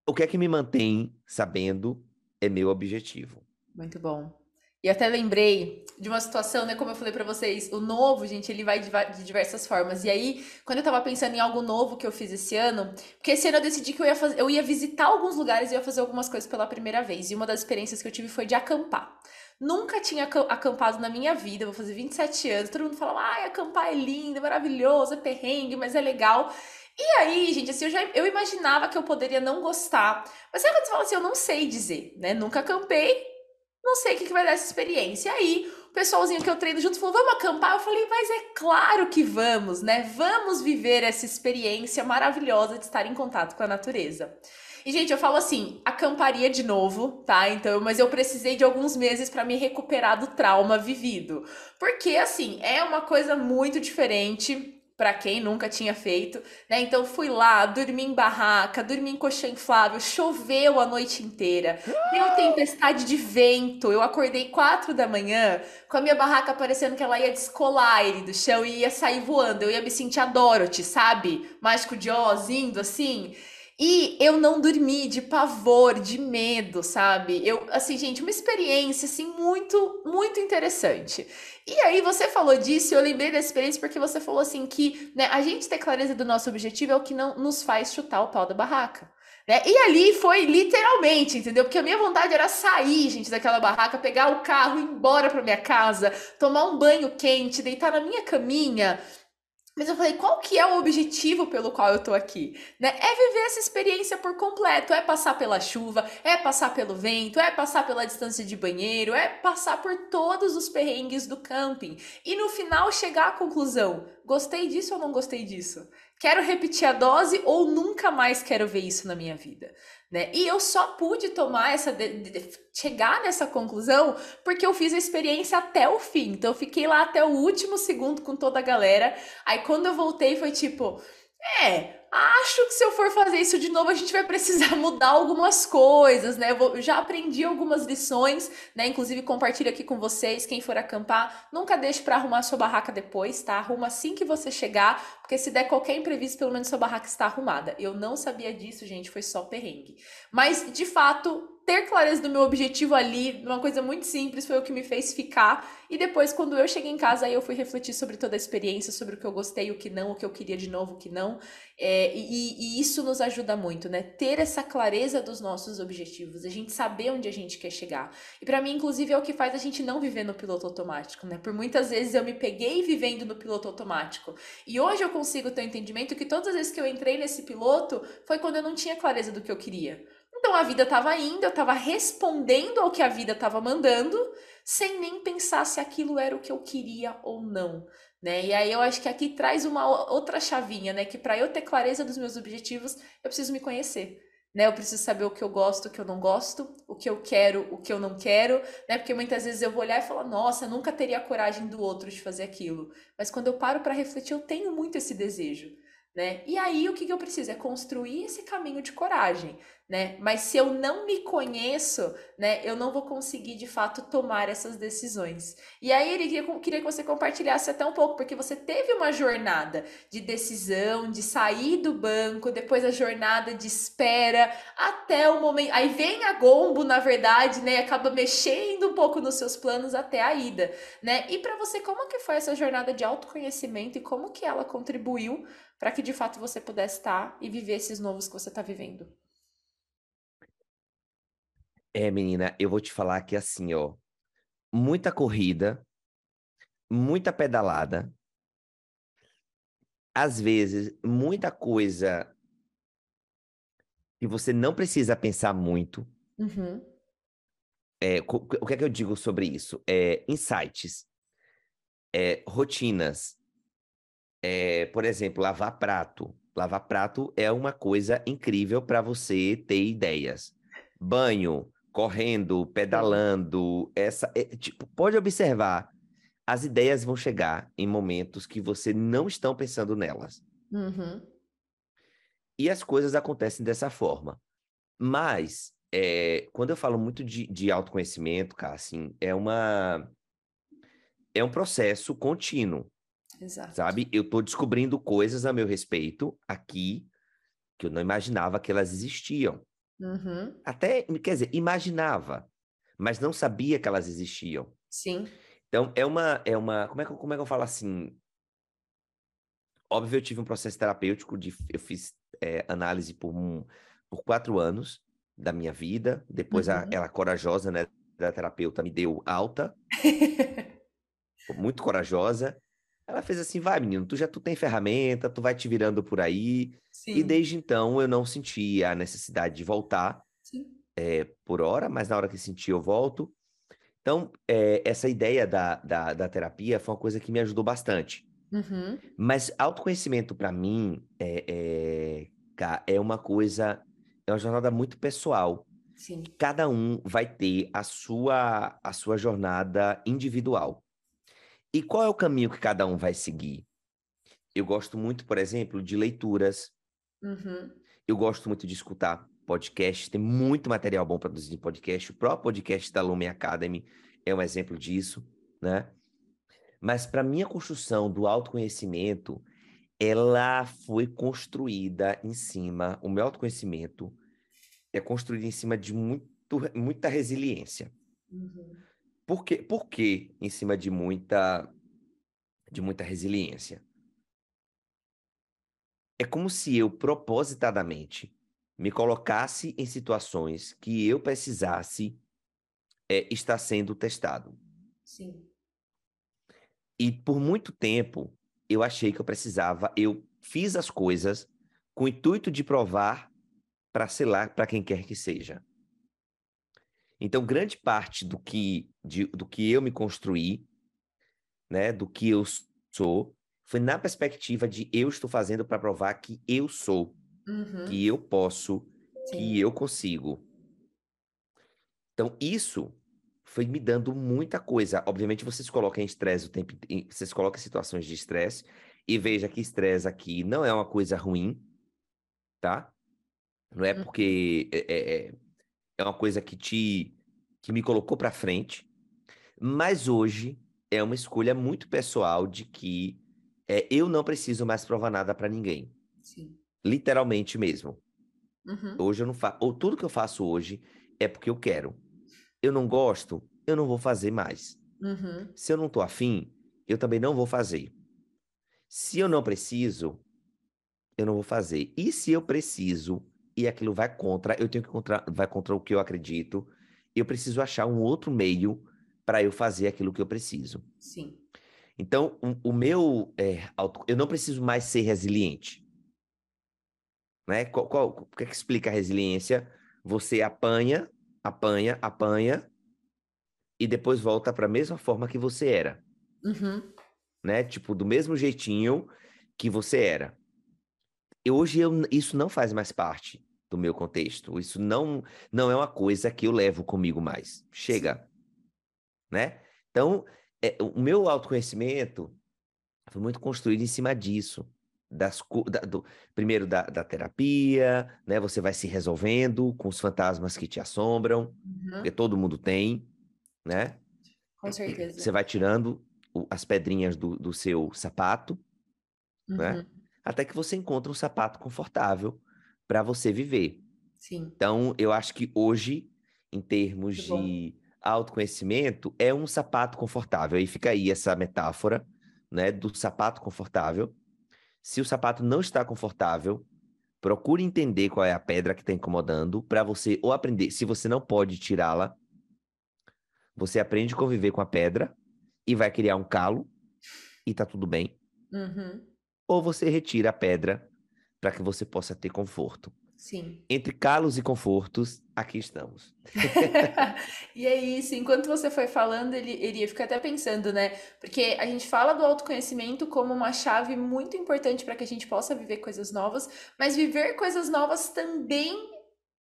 o que é que me mantém sabendo é meu objetivo. Muito bom. E até lembrei de uma situação, né? Como eu falei para vocês, o novo, gente, ele vai de diversas formas. E aí, quando eu tava pensando em algo novo que eu fiz esse ano, porque esse ano eu decidi que eu ia, fazer, eu ia visitar alguns lugares e ia fazer algumas coisas pela primeira vez. E uma das experiências que eu tive foi de acampar. Nunca tinha acampado na minha vida, vou fazer 27 anos. Todo mundo fala, ai, acampar é lindo, é maravilhoso, é perrengue, mas é legal. E aí, gente, assim, eu já eu imaginava que eu poderia não gostar. Mas sabe quando você fala assim, eu não sei dizer, né? Nunca acampei, não sei o que, que vai dar essa experiência. E aí, o pessoalzinho que eu treino junto falou: vamos acampar? Eu falei, mas é claro que vamos, né? Vamos viver essa experiência maravilhosa de estar em contato com a natureza. E, gente, eu falo assim, acamparia de novo, tá? Então, mas eu precisei de alguns meses para me recuperar do trauma vivido. Porque, assim, é uma coisa muito diferente para quem nunca tinha feito, né? Então fui lá, dormi em barraca, dormi em colchão inflável, choveu a noite inteira, deu tempestade de vento. Eu acordei quatro da manhã com a minha barraca parecendo que ela ia descolar ele do chão e ia sair voando. Eu ia me sentir a Dorothy, sabe? Mágico de Oz indo assim. E eu não dormi de pavor, de medo, sabe? Eu, assim, gente, uma experiência, assim, muito, muito interessante. E aí, você falou disso, eu lembrei dessa experiência porque você falou, assim, que né, a gente ter clareza do nosso objetivo é o que não nos faz chutar o pau da barraca. Né? E ali foi literalmente, entendeu? Porque a minha vontade era sair, gente, daquela barraca, pegar o carro, ir embora para minha casa, tomar um banho quente, deitar na minha caminha, mas eu falei, qual que é o objetivo pelo qual eu tô aqui? Né? É viver essa experiência por completo, é passar pela chuva, é passar pelo vento, é passar pela distância de banheiro, é passar por todos os perrengues do camping. E no final chegar à conclusão, gostei disso ou não gostei disso? Quero repetir a dose ou nunca mais quero ver isso na minha vida? Né? E eu só pude tomar essa de, de, chegar nessa conclusão porque eu fiz a experiência até o fim. Então eu fiquei lá até o último segundo com toda a galera. Aí quando eu voltei foi tipo, é, acho que se eu for fazer isso de novo, a gente vai precisar mudar algumas coisas, né? Eu, vou, já aprendi algumas lições, né? Inclusive, compartilho aqui com vocês, quem for acampar, nunca deixe para arrumar sua barraca depois, tá? Arruma assim que você chegar, porque se der qualquer imprevisto, pelo menos sua barraca está arrumada. Eu não sabia disso, gente, foi só perrengue. Mas, de fato, ter clareza do meu objetivo ali, uma coisa muito simples, foi o que me fez ficar. E depois, quando eu cheguei em casa, aí eu fui refletir sobre toda a experiência, sobre o que eu gostei, o que não, o que eu queria de novo, o que não. É, e, e, isso nos ajuda muito, né? Ter essa clareza dos nossos objetivos, a gente saber onde a gente quer chegar. E para mim, inclusive, é o que faz a gente não viver no piloto automático, né? Por muitas vezes eu me peguei vivendo no piloto automático. E hoje eu consigo ter o um entendimento que todas as vezes que eu entrei nesse piloto foi quando eu não tinha clareza do que eu queria. Então a vida estava indo, eu estava respondendo ao que a vida estava mandando, sem nem pensar se aquilo era o que eu queria ou não né? E aí eu acho que aqui traz uma outra chavinha, né? Que para eu ter clareza dos meus objetivos, eu preciso me conhecer. Né, eu preciso saber o que eu gosto, o que eu não gosto, o que eu quero, o que eu não quero, né? Porque muitas vezes eu vou olhar e falar, nossa, nunca teria a coragem do outro de fazer aquilo. Mas quando eu paro para refletir, eu tenho muito esse desejo, né? E aí o que, que eu preciso? É construir esse caminho de coragem, né? Mas se eu não me conheço, né, eu não vou conseguir de fato tomar essas decisões. E aí ele queria, queria que você compartilhasse até um pouco, porque você teve uma jornada de decisão, de sair do banco, depois a jornada de espera, até o momento. Aí vem a Gombo, na verdade, né, acaba mexendo um pouco nos seus planos até a ida, né? E para você, como que foi essa jornada de autoconhecimento e como que ela contribuiu para que de fato você pudesse estar e viver esses novos que você está vivendo? É, menina, eu vou te falar que assim, ó, muita corrida, muita pedalada, às vezes, muita coisa que você não precisa pensar muito. Uhum. É, o que é que eu digo sobre isso? É, insights, é, rotinas. É, por exemplo, lavar prato. Lavar prato é uma coisa incrível para você ter ideias. Banho, correndo, pedalando, essa, é, tipo, pode observar, as ideias vão chegar em momentos que você não estão pensando nelas. Uhum. E as coisas acontecem dessa forma. Mas, é, quando eu falo muito de, de autoconhecimento, cara, assim, é uma... É um processo contínuo. Exato. Sabe? Eu estou descobrindo coisas a meu respeito aqui que eu não imaginava que elas existiam. Uhum. Até, quer dizer, imaginava, mas não sabia que elas existiam. Sim. Então, é uma, é uma, como é que, como é que eu falo assim? Óbvio, eu tive um processo terapêutico, de, eu fiz é, análise por, um, por quatro anos da minha vida, depois uhum. a, ela corajosa, né, da terapeuta me deu alta, muito corajosa, ela fez assim, vai menino, tu já tu tem ferramenta, tu vai te virando por aí, Sim. E desde então eu não senti a necessidade de voltar é, por hora, mas na hora que senti eu volto. Então, é, essa ideia da, da, da, terapia foi uma coisa que me ajudou bastante. Uhum. Mas autoconhecimento, para mim, é, é, é uma coisa, é uma jornada muito pessoal. Sim. Cada um vai ter a sua, a sua jornada individual. E qual é o caminho que cada um vai seguir? Eu gosto muito, por exemplo, de leituras, Uhum. Eu gosto muito de escutar podcast, tem muito material bom produzido em podcast. O próprio podcast da Lumen Academy é um exemplo disso, né? Mas para minha construção do autoconhecimento, ela foi construída em cima, o meu autoconhecimento é construído em cima de muito, muita resiliência. Uhum. Por, quê? Por que em cima de muita, de muita resiliência? É como se eu propositadamente me colocasse em situações que eu precisasse é, estar sendo testado. Sim. E por muito tempo eu achei que eu precisava, eu fiz as coisas com o intuito de provar para sei lá para quem quer que seja. Então grande parte do que de, do que eu me construí, né, do que eu sou, foi na perspectiva de eu estou fazendo para provar que eu sou, uhum. que eu posso, Sim. que eu consigo. Então, isso foi me dando muita coisa. Obviamente, você se coloca em estresse o tempo você se coloca em situações de estresse e veja que estresse aqui não é uma coisa ruim, tá? Não é uhum. porque é, é, é, uma coisa que te que me colocou para frente, mas hoje é uma escolha muito pessoal de que é, eu não preciso mais provar nada para ninguém. Sim. Literalmente mesmo. Uhum. Hoje eu não faço. Ou tudo que eu faço hoje é porque eu quero. Eu não gosto, eu não vou fazer mais. Uhum. Se eu não tô afim, eu também não vou fazer. Se eu não preciso, eu não vou fazer. E se eu preciso e aquilo vai contra, eu tenho que contra, vai contra o que eu acredito, eu preciso achar um outro meio para eu fazer aquilo que eu preciso. Sim. Então, o, o meu, é, auto, eu não preciso mais ser resiliente. Né? Qual, qual, o que, é que explica a resiliência? Você apanha, apanha, apanha, e depois volta para a mesma forma que você era. Uhum. Né? Tipo, do mesmo jeitinho que você era. E hoje eu, isso não faz mais parte do meu contexto. Isso não, não é uma coisa que eu levo comigo mais. Chega. Né? Então, é, o meu autoconhecimento foi muito construído em cima disso. das, da, do, primeiro da, da, terapia, né? Você vai se resolvendo com os fantasmas que te assombram, uhum. porque todo mundo tem, né? Com certeza. Você vai tirando o, as pedrinhas do, do seu sapato, né? uhum. né? Até que você encontra um sapato confortável para você viver. Sim. Então, eu acho que hoje, em termos de autoconhecimento, é um sapato confortável. Aí fica aí essa metáfora, né, do sapato confortável se o sapato não está confortável, procure entender qual é a pedra que está incomodando para você ou aprender. Se você não pode tirá-la, você aprende a conviver com a pedra e vai criar um calo e tá tudo bem. Uhum. Ou você retira a pedra para que você possa ter conforto. Sim. Entre calos e confortos, aqui estamos. e é isso. Enquanto você foi falando, ele, ele fica até pensando, né? Porque a gente fala do autoconhecimento como uma chave muito importante para que a gente possa viver coisas novas, mas viver coisas novas também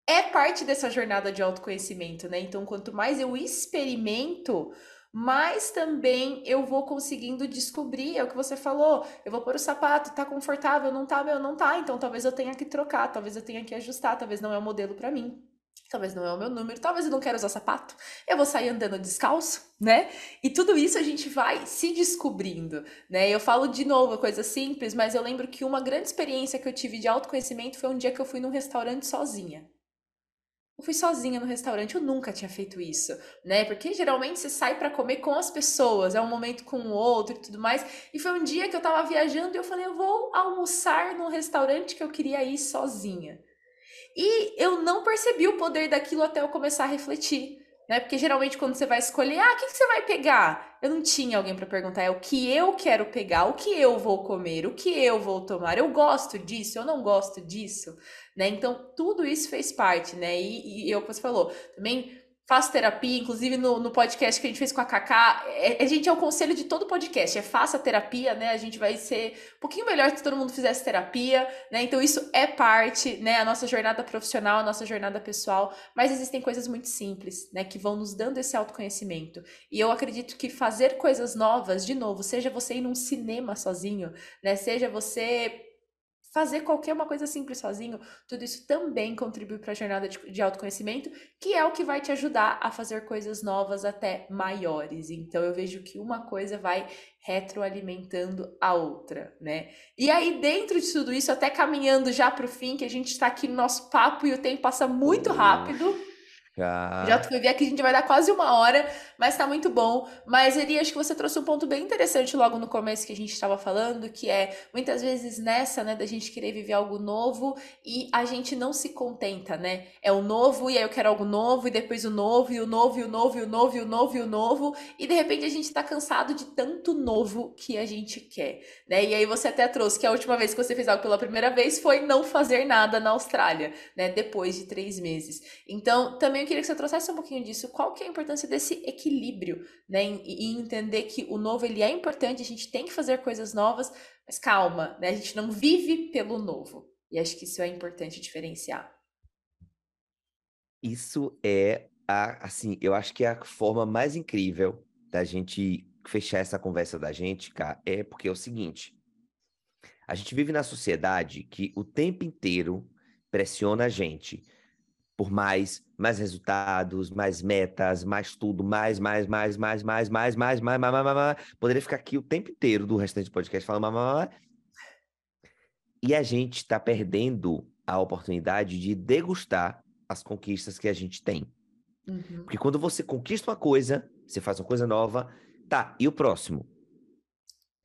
é parte dessa jornada de autoconhecimento, né? Então, quanto mais eu experimento, mas também eu vou conseguindo descobrir, é o que você falou, eu vou pôr o sapato, tá confortável, não tá, meu, não tá, então talvez eu tenha que trocar, talvez eu tenha que ajustar, talvez não é o modelo para mim. Talvez não é o meu número, talvez eu não quero usar sapato. Eu vou sair andando descalço, né? E tudo isso a gente vai se descobrindo, né? Eu falo de novo, coisa simples, mas eu lembro que uma grande experiência que eu tive de autoconhecimento foi um dia que eu fui num restaurante sozinha. Eu fui sozinha no restaurante, eu nunca tinha feito isso, né? Porque geralmente você sai para comer com as pessoas, é um momento com o outro e tudo mais. E foi um dia que eu tava viajando e eu falei, eu vou almoçar num restaurante que eu queria ir sozinha. E eu não percebi o poder daquilo até eu começar a refletir né? Porque geralmente quando você vai escolher, ah, o que, que você vai pegar? Eu não tinha alguém para perguntar, é o que eu quero pegar, o que eu vou comer, o que eu vou tomar. Eu gosto disso, eu não gosto disso, né? Então tudo isso fez parte, né? E, e eu, como você falou, também faço terapia, inclusive no, no podcast que a gente fez com a Kaká, é, a gente é o conselho de todo podcast, é faça terapia, né? A gente vai ser um pouquinho melhor se todo mundo fizesse terapia, né? Então isso é parte, né? A nossa jornada profissional, a nossa jornada pessoal, mas existem coisas muito simples, né? Que vão nos dando esse autoconhecimento. E eu acredito que fazer coisas novas, de novo, seja você ir num cinema sozinho, né? Seja você fazer qualquer uma coisa simples sozinho, tudo isso também contribui para a jornada de, de, autoconhecimento, que é o que vai te ajudar a fazer coisas novas até maiores. Então eu vejo que uma coisa vai retroalimentando a outra, né? E aí dentro de tudo isso, até caminhando já para o fim, que a gente está aqui no nosso papo e o tempo passa muito rápido. Já fui ver que a gente vai dar quase uma hora, mas tá muito bom. Mas Eli, acho que você trouxe um ponto bem interessante logo no começo que a gente estava falando, que é muitas vezes nessa, né, da gente querer viver algo novo e a gente não se contenta, né? É o novo e aí eu quero algo novo e depois o novo e o novo e o novo e o novo e o novo e o novo e de repente a gente tá cansado de tanto novo que a gente quer, né? E aí você até trouxe que a última vez que você fez algo pela primeira vez foi não fazer nada na Austrália, né? Depois de três meses. Então também queria que você trouxesse um pouquinho disso. Qual que é a importância desse equilíbrio, né? E, entender que o novo ele é importante, a gente tem que fazer coisas novas, mas calma, né? A gente não vive pelo novo. E acho que isso é importante diferenciar. Isso é a, assim, eu acho que é a forma mais incrível da gente fechar essa conversa da gente, cara, é porque é o seguinte: a gente vive na sociedade que o tempo inteiro pressiona a gente por mais, mais resultados, mais metas, mais tudo, mais, mais, mais, mais, mais, mais, mais, mais, mais, mais, mais. Poderia ficar aqui o tempo inteiro do restante do podcast falando mais, mais, mais. E a gente está perdendo a oportunidade de degustar as conquistas que a gente tem. Uhum. Porque quando você conquista uma coisa, você faz uma coisa nova, tá, e o próximo?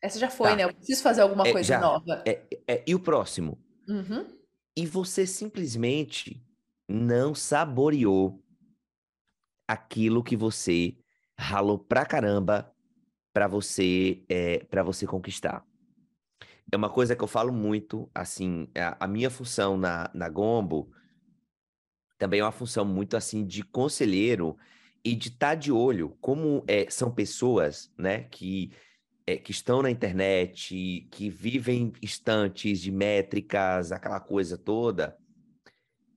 Essa já foi, tá. né? Eu preciso fazer alguma é, coisa já, nova. É, é, e o próximo? Uhum. E você simplesmente não saboreou aquilo que você ralou pra caramba para você é, para você conquistar. É uma coisa que eu falo muito, assim, a, a minha função na, na Gombo também é uma função muito assim de conselheiro e de estar tá de olho como é, são pessoas, né, que é, que estão na internet, que vivem instantes de métricas, aquela coisa toda,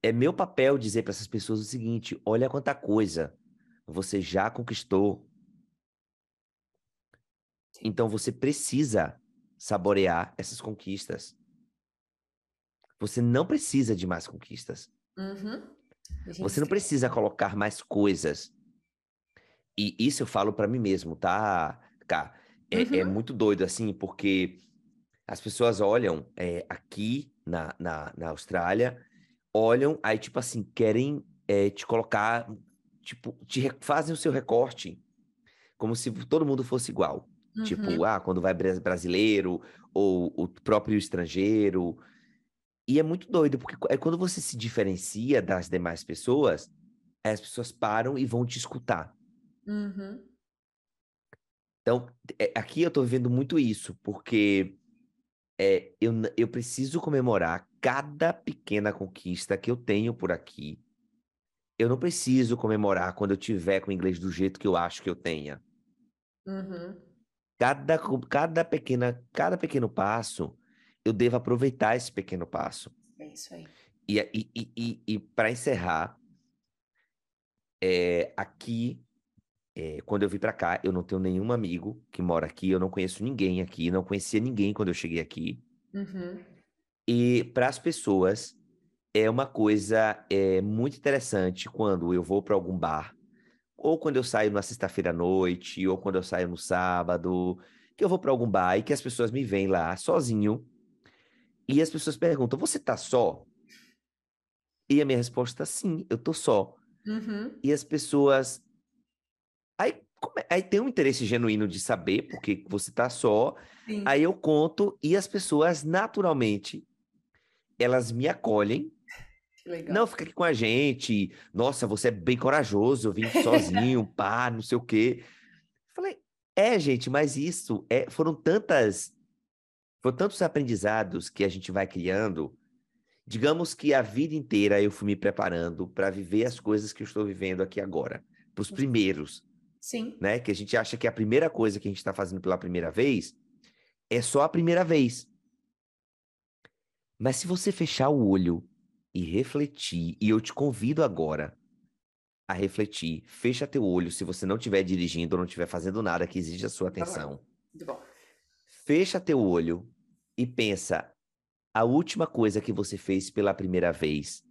é meu papel dizer para essas pessoas o seguinte: olha quanta coisa você já conquistou. Então você precisa saborear essas conquistas. Você não precisa de mais conquistas. Uhum. Você não precisa colocar mais coisas. E isso eu falo para mim mesmo, tá, Cá? É, é uhum. é, muito doido, assim, porque as pessoas olham é, aqui na, na, na, Austrália, olham, aí, tipo assim, querem é, te colocar, tipo, te fazem o seu recorte como se todo mundo fosse igual. Tipo, uhum. Tipo, ah, quando vai brasileiro ou o próprio estrangeiro. E é muito doido, porque é quando você se diferencia das demais pessoas, as pessoas param e vão te escutar. Uhum. Então, é, aqui eu tô vivendo muito isso, porque é, eu, eu preciso comemorar cada pequena conquista que eu tenho por aqui. Eu não preciso comemorar quando eu tiver com o inglês do jeito que eu acho que eu tenha. Uhum. Cada, cada, pequena, cada pequeno passo, eu devo aproveitar esse pequeno passo. É isso aí. E, e, e, e, e para encerrar, é, aqui, é, quando eu vim para cá, eu não tenho nenhum amigo que mora aqui, eu não conheço ninguém aqui, não conhecia ninguém quando eu cheguei aqui. Uhum. E para as pessoas, é uma coisa é, muito interessante quando eu vou para algum bar ou quando eu saio na sexta-feira à noite, ou quando eu saio no sábado, que eu vou para algum bar e que as pessoas me veem lá sozinho. E as pessoas perguntam: "Você tá só?" E a minha resposta: "Sim, eu tô só." Uhum. E as pessoas aí, aí tem um interesse genuíno de saber porque você tá só. Sim. Aí eu conto e as pessoas naturalmente elas me acolhem Legal. Não, fica aqui com a gente. Nossa, você é bem corajoso, eu vim sozinho, pá, não sei o quê. Falei, é, gente, mas isso é, foram tantas. Foram tantos aprendizados que a gente vai criando. Digamos que a vida inteira eu fui me preparando para viver as coisas que eu estou vivendo aqui agora. Para os primeiros. Sim. Né? Que a gente acha que a primeira coisa que a gente está fazendo pela primeira vez é só a primeira vez. Mas se você fechar o olho e refletir. E eu te convido agora a refletir. Fecha teu olho se você não estiver dirigindo ou não estiver fazendo nada que exija a sua tá atenção. Muito bom. Fecha teu olho e pensa a última coisa que você fez pela primeira vez.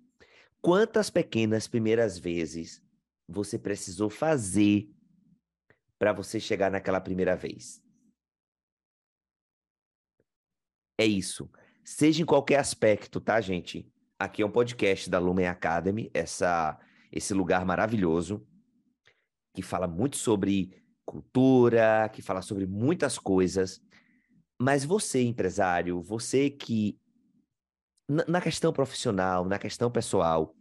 Quantas pequenas primeiras vezes você precisou fazer para você chegar naquela primeira vez? É isso. Seja em qualquer aspecto, tá, gente? Aqui é um podcast da Lumen Academy, essa, esse lugar maravilhoso que fala muito sobre cultura, que fala sobre muitas coisas. Mas você, empresário, você que na questão profissional, na questão pessoal,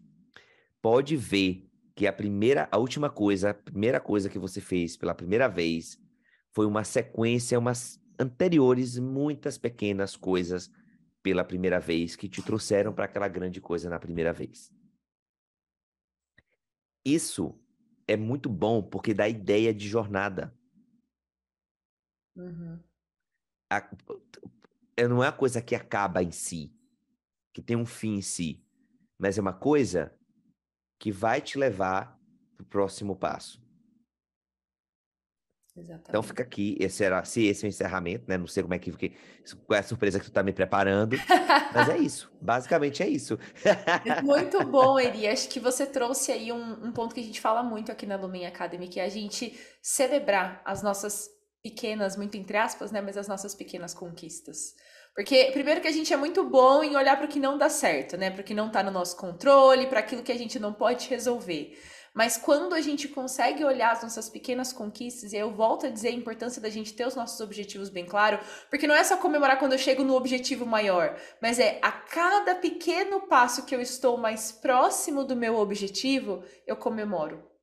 pode ver que a primeira, a última coisa, a primeira coisa que você fez pela primeira vez foi uma sequência, umas anteriores, muitas pequenas coisas pela primeira vez que te trouxeram para aquela grande coisa na primeira vez. Isso é muito bom porque dá ideia de jornada. Uhum. A, é, não é uma coisa que acaba em si, que tem um fim em si, mas é uma coisa que vai te levar para o próximo passo. Então, Exatamente. Então fica aqui, esse era, se esse é o encerramento, né? Não sei como é que fiquei, qual é a surpresa que tu tá me preparando, mas é isso, basicamente é isso. muito bom, Eri, acho que você trouxe aí um, um, ponto que a gente fala muito aqui na Lumen Academy, que é a gente celebrar as nossas pequenas, muito entre aspas, né? Mas as nossas pequenas conquistas. Porque, primeiro, que a gente é muito bom em olhar para o que não dá certo, né? Para o que não está no nosso controle, para aquilo que a gente não pode resolver. Mas quando a gente consegue olhar as nossas pequenas conquistas, e eu volto a dizer a importância da gente ter os nossos objetivos bem claro, porque não é só comemorar quando eu chego no objetivo maior, mas é a cada pequeno passo que eu estou mais próximo do meu objetivo, eu comemoro.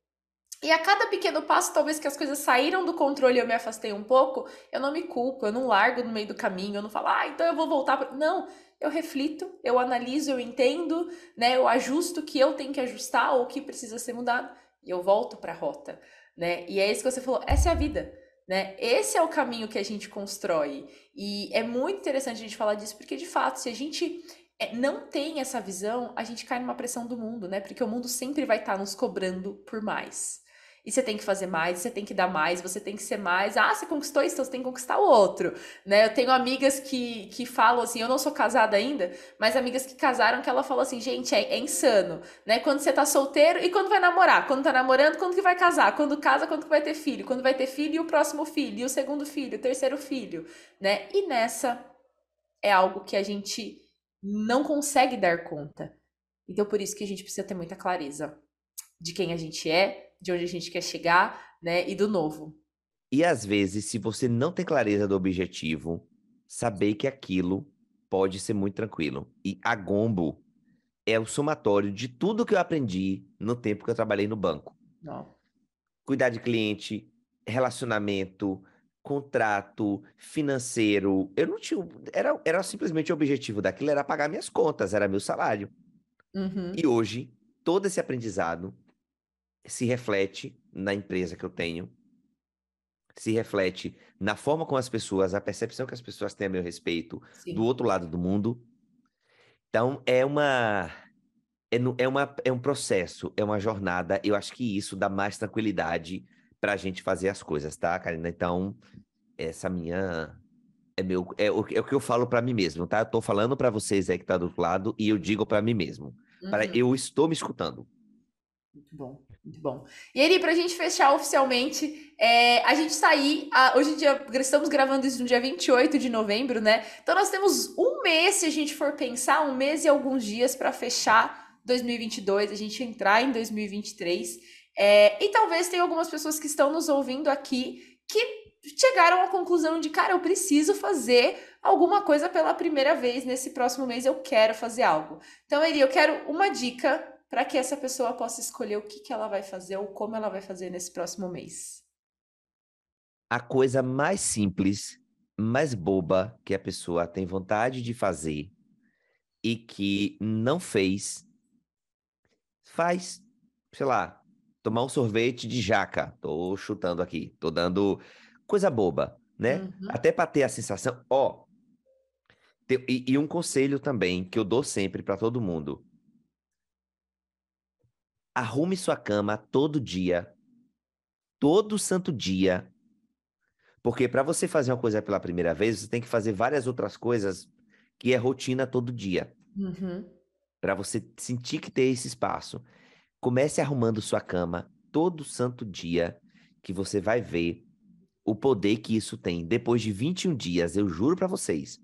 E a cada pequeno passo, talvez que as coisas saíram do controle e eu me afastei um pouco, eu não me culpo, eu não largo no meio do caminho, eu não falo, ah, então eu vou voltar. Pra... Não, eu reflito, eu analiso, eu entendo, né? Eu ajusto o que eu tenho que ajustar ou o que precisa ser mudado e eu volto para a rota, né? E é isso que você falou, essa é a vida, né? Esse é o caminho que a gente constrói. E é muito interessante a gente falar disso porque de fato, se a gente é, não tem essa visão, a gente cai numa pressão do mundo, né? Porque o mundo sempre vai estar tá nos cobrando por mais. E você tem que fazer mais, você tem que dar mais, você tem que ser mais. Ah, você conquistou isso, então você tem que conquistar o outro, né? Eu tenho amigas que, que falam assim, eu não sou casada ainda, mas amigas que casaram que ela falou assim, gente, é, é insano, né? Quando você tá solteiro e quando vai namorar, quando tá namorando, quando que vai casar, quando casa, quando que vai ter filho, quando vai ter filho e o próximo filho, e o segundo filho, o terceiro filho, né? E nessa é algo que a gente não consegue dar conta. Então por isso que a gente precisa ter muita clareza de quem a gente é, de onde a gente quer chegar, né? E do novo. E às vezes, se você não tem clareza do objetivo, saber que aquilo pode ser muito tranquilo. E a Gombo é o somatório de tudo que eu aprendi no tempo que eu trabalhei no banco. Não. Cuidar de cliente, relacionamento, contrato, financeiro. Eu não tinha. Era, era simplesmente o objetivo daquilo era pagar minhas contas, era meu salário. Uhum. E hoje, todo esse aprendizado se reflete na empresa que eu tenho, se reflete na forma como as pessoas, a percepção que as pessoas têm a meu respeito Sim. do outro lado do mundo. Então, é uma. É, é, uma, é um processo, é uma jornada. Eu acho que isso dá mais tranquilidade para a gente fazer as coisas, tá, Karina? Então, essa minha. É, meu, é, o, é o que eu falo para mim mesmo, tá? Eu tô falando para vocês aí que tá do outro lado e eu digo para mim mesmo. Uhum. Para, eu estou me escutando. Muito bom. Muito bom. E aí, pra gente fechar oficialmente, é, a gente tá aí, a, hoje em dia, estamos gravando isso no dia 28 de novembro, né? Então nós temos um mês, se a gente for pensar, um mês e alguns dias para fechar 2022, a gente entrar em 2023. É, e talvez tenha algumas pessoas que estão nos ouvindo aqui que chegaram à conclusão de, cara, eu preciso fazer alguma coisa pela primeira vez nesse próximo mês, eu quero fazer algo. Então, Eli, eu quero uma dica para que essa pessoa possa escolher o que, que ela vai fazer ou como ela vai fazer nesse próximo mês? A coisa mais simples, mais boba que a pessoa tem vontade de fazer e que não fez, faz, sei lá, tomar um sorvete de jaca. Tô chutando aqui, tô dando coisa boba, né? Uhum. Até para ter a sensação, ó. E, e um conselho também que eu dou sempre para todo mundo Arrume sua cama todo dia. Todo santo dia. Porque para você fazer uma coisa pela primeira vez, você tem que fazer várias outras coisas que é rotina todo dia. Uhum. Para você sentir que tem esse espaço. Comece arrumando sua cama todo santo dia, que você vai ver o poder que isso tem. Depois de 21 dias, eu juro para vocês,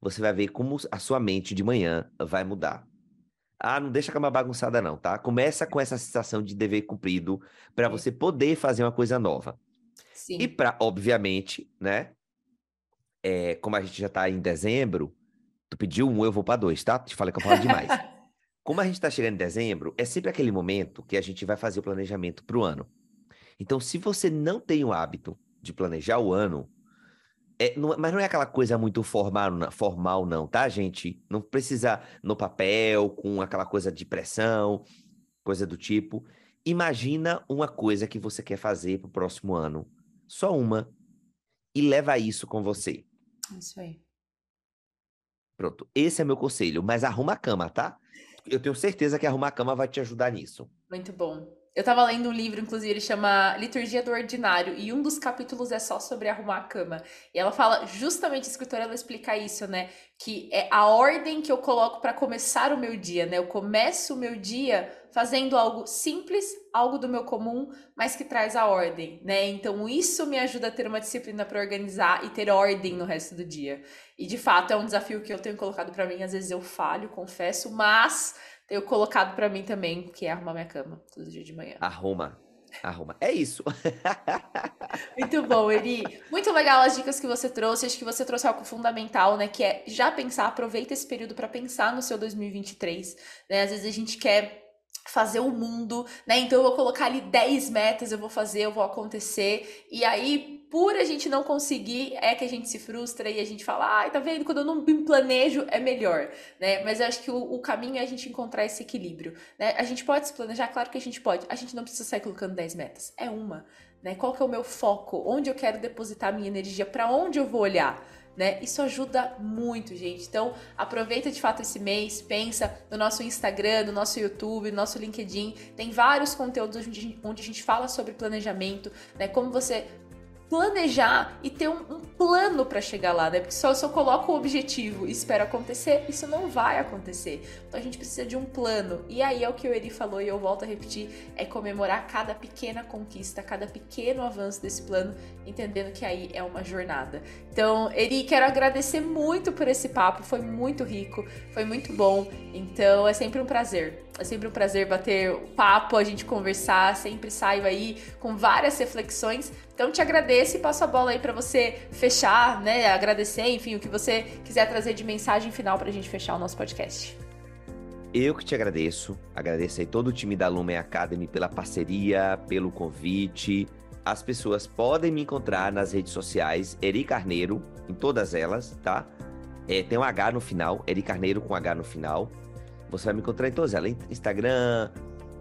você vai ver como a sua mente de manhã vai mudar. Ah, não deixa a cama bagunçada, não, tá? Começa com essa sensação de dever cumprido para você poder fazer uma coisa nova. Sim. E para, obviamente, né? É, como a gente já tá em dezembro, tu pediu um, eu vou para dois, tá? Te falei que eu falo demais. como a gente tá chegando em dezembro, é sempre aquele momento que a gente vai fazer o planejamento pro ano. Então, se você não tem o hábito de planejar o ano, é, não, mas não é aquela coisa muito formal, formal, não, tá, gente? Não precisa no papel, com aquela coisa de pressão, coisa do tipo. Imagina uma coisa que você quer fazer para o próximo ano. Só uma. E leva isso com você. Isso aí. Pronto. Esse é meu conselho. Mas arruma a cama, tá? Eu tenho certeza que arrumar a cama vai te ajudar nisso. Muito bom. Eu tava lendo um livro, inclusive, ele chama Liturgia do Ordinário, e um dos capítulos é só sobre arrumar a cama. E ela fala, justamente, a escritora, ela explica isso, né? Que é a ordem que eu coloco para começar o meu dia, né? Eu começo o meu dia fazendo algo simples, algo do meu comum, mas que traz a ordem, né? Então, isso me ajuda a ter uma disciplina para organizar e ter ordem no resto do dia. E, de fato, é um desafio que eu tenho colocado para mim. Às vezes eu falho, confesso, mas tenho colocado para mim também, que é arrumar minha cama todo dia de manhã. Arruma. Arruma. É isso. Muito bom, Eli. Muito legal as dicas que você trouxe. Acho que você trouxe algo fundamental, né? Que é já pensar, aproveita esse período para pensar no seu 2023. Né? Às vezes a gente quer fazer o mundo, né? Então eu vou colocar ali 10 metas, eu vou fazer, eu vou acontecer. E aí, por a gente não conseguir, é que a gente se frustra e a gente fala, ai, tá vendo? Quando eu não me planejo, é melhor, né? Mas eu acho que o, o, caminho é a gente encontrar esse equilíbrio, né? A gente pode se planejar, claro que a gente pode. A gente não precisa sair colocando 10 metas. É uma, né? Qual que é o meu foco? Onde eu quero depositar minha energia? Para onde eu vou olhar? né? Isso ajuda muito, gente. Então, aproveita de fato esse mês, pensa no nosso Instagram, no nosso YouTube, no nosso LinkedIn. Tem vários conteúdos onde a gente fala sobre planejamento, né? Como você planejar e ter um, um plano para chegar lá, né? Porque só se eu coloco o objetivo e espero acontecer, isso não vai acontecer. Então a gente precisa de um plano. E aí é o que o Eri falou e eu volto a repetir, é comemorar cada pequena conquista, cada pequeno avanço desse plano, entendendo que aí é uma jornada. Então, Eri, quero agradecer muito por esse papo, foi muito rico, foi muito bom. Então, é sempre um prazer. É sempre um prazer bater o papo, a gente conversar, sempre saio aí com várias reflexões. Então te agradeço e passo a bola aí para você fechar, né? Agradecer, enfim, o que você quiser trazer de mensagem final para a gente fechar o nosso podcast. Eu que te agradeço, agradeço aí todo o time da Lumen Academy pela parceria, pelo convite. As pessoas podem me encontrar nas redes sociais, Eri Carneiro, em todas elas, tá? É, tem um H no final, Eri Carneiro com H no final. Você vai me encontrar em todas elas, Instagram,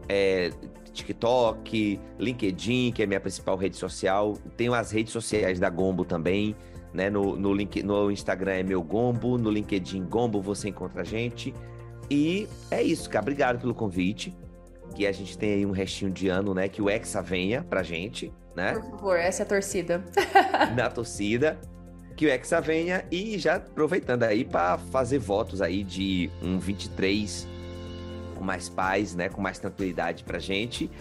é, TikTok, LinkedIn, que é a minha principal rede social. Tenho as redes sociais da Gombo também, né? No, no, link, no Instagram é meu Gombo, no LinkedIn Gombo você encontra a gente. E é isso, cara. Obrigado pelo convite. Que a gente tem aí um restinho de ano, né? Que o Hexa venha pra gente, né? Por favor, essa é a torcida. Na torcida. Que o Hexa venha e já aproveitando aí para fazer votos aí de um 23 com mais paz, né? Com mais tranquilidade pra gente.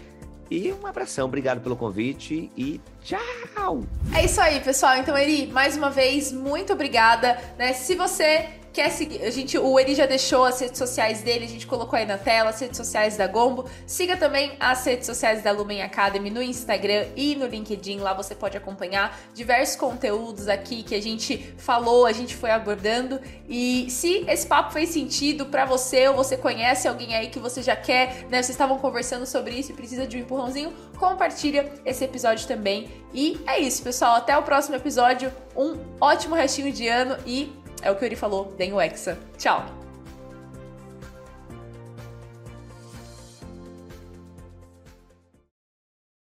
E um abração, obrigado pelo convite e tchau! É isso aí, pessoal. Então, Eri, mais uma vez, muito obrigada. Né? Se você quer seguir, a gente, o Eri já deixou as redes sociais dele, a gente colocou aí na tela, as redes sociais da Gombo. Siga também as redes sociais da Lumen Academy no Instagram e no LinkedIn. Lá você pode acompanhar diversos conteúdos aqui que a gente falou, a gente foi abordando. E se esse papo fez sentido para você ou você conhece alguém aí que você já quer, né? Vocês estavam conversando sobre isso e precisa de um empurrãozinho, compartilha esse episódio também. E é isso, pessoal. Até o próximo episódio. Um ótimo restinho de ano e é o que o Yuri falou, deem o Hexa. Tchau!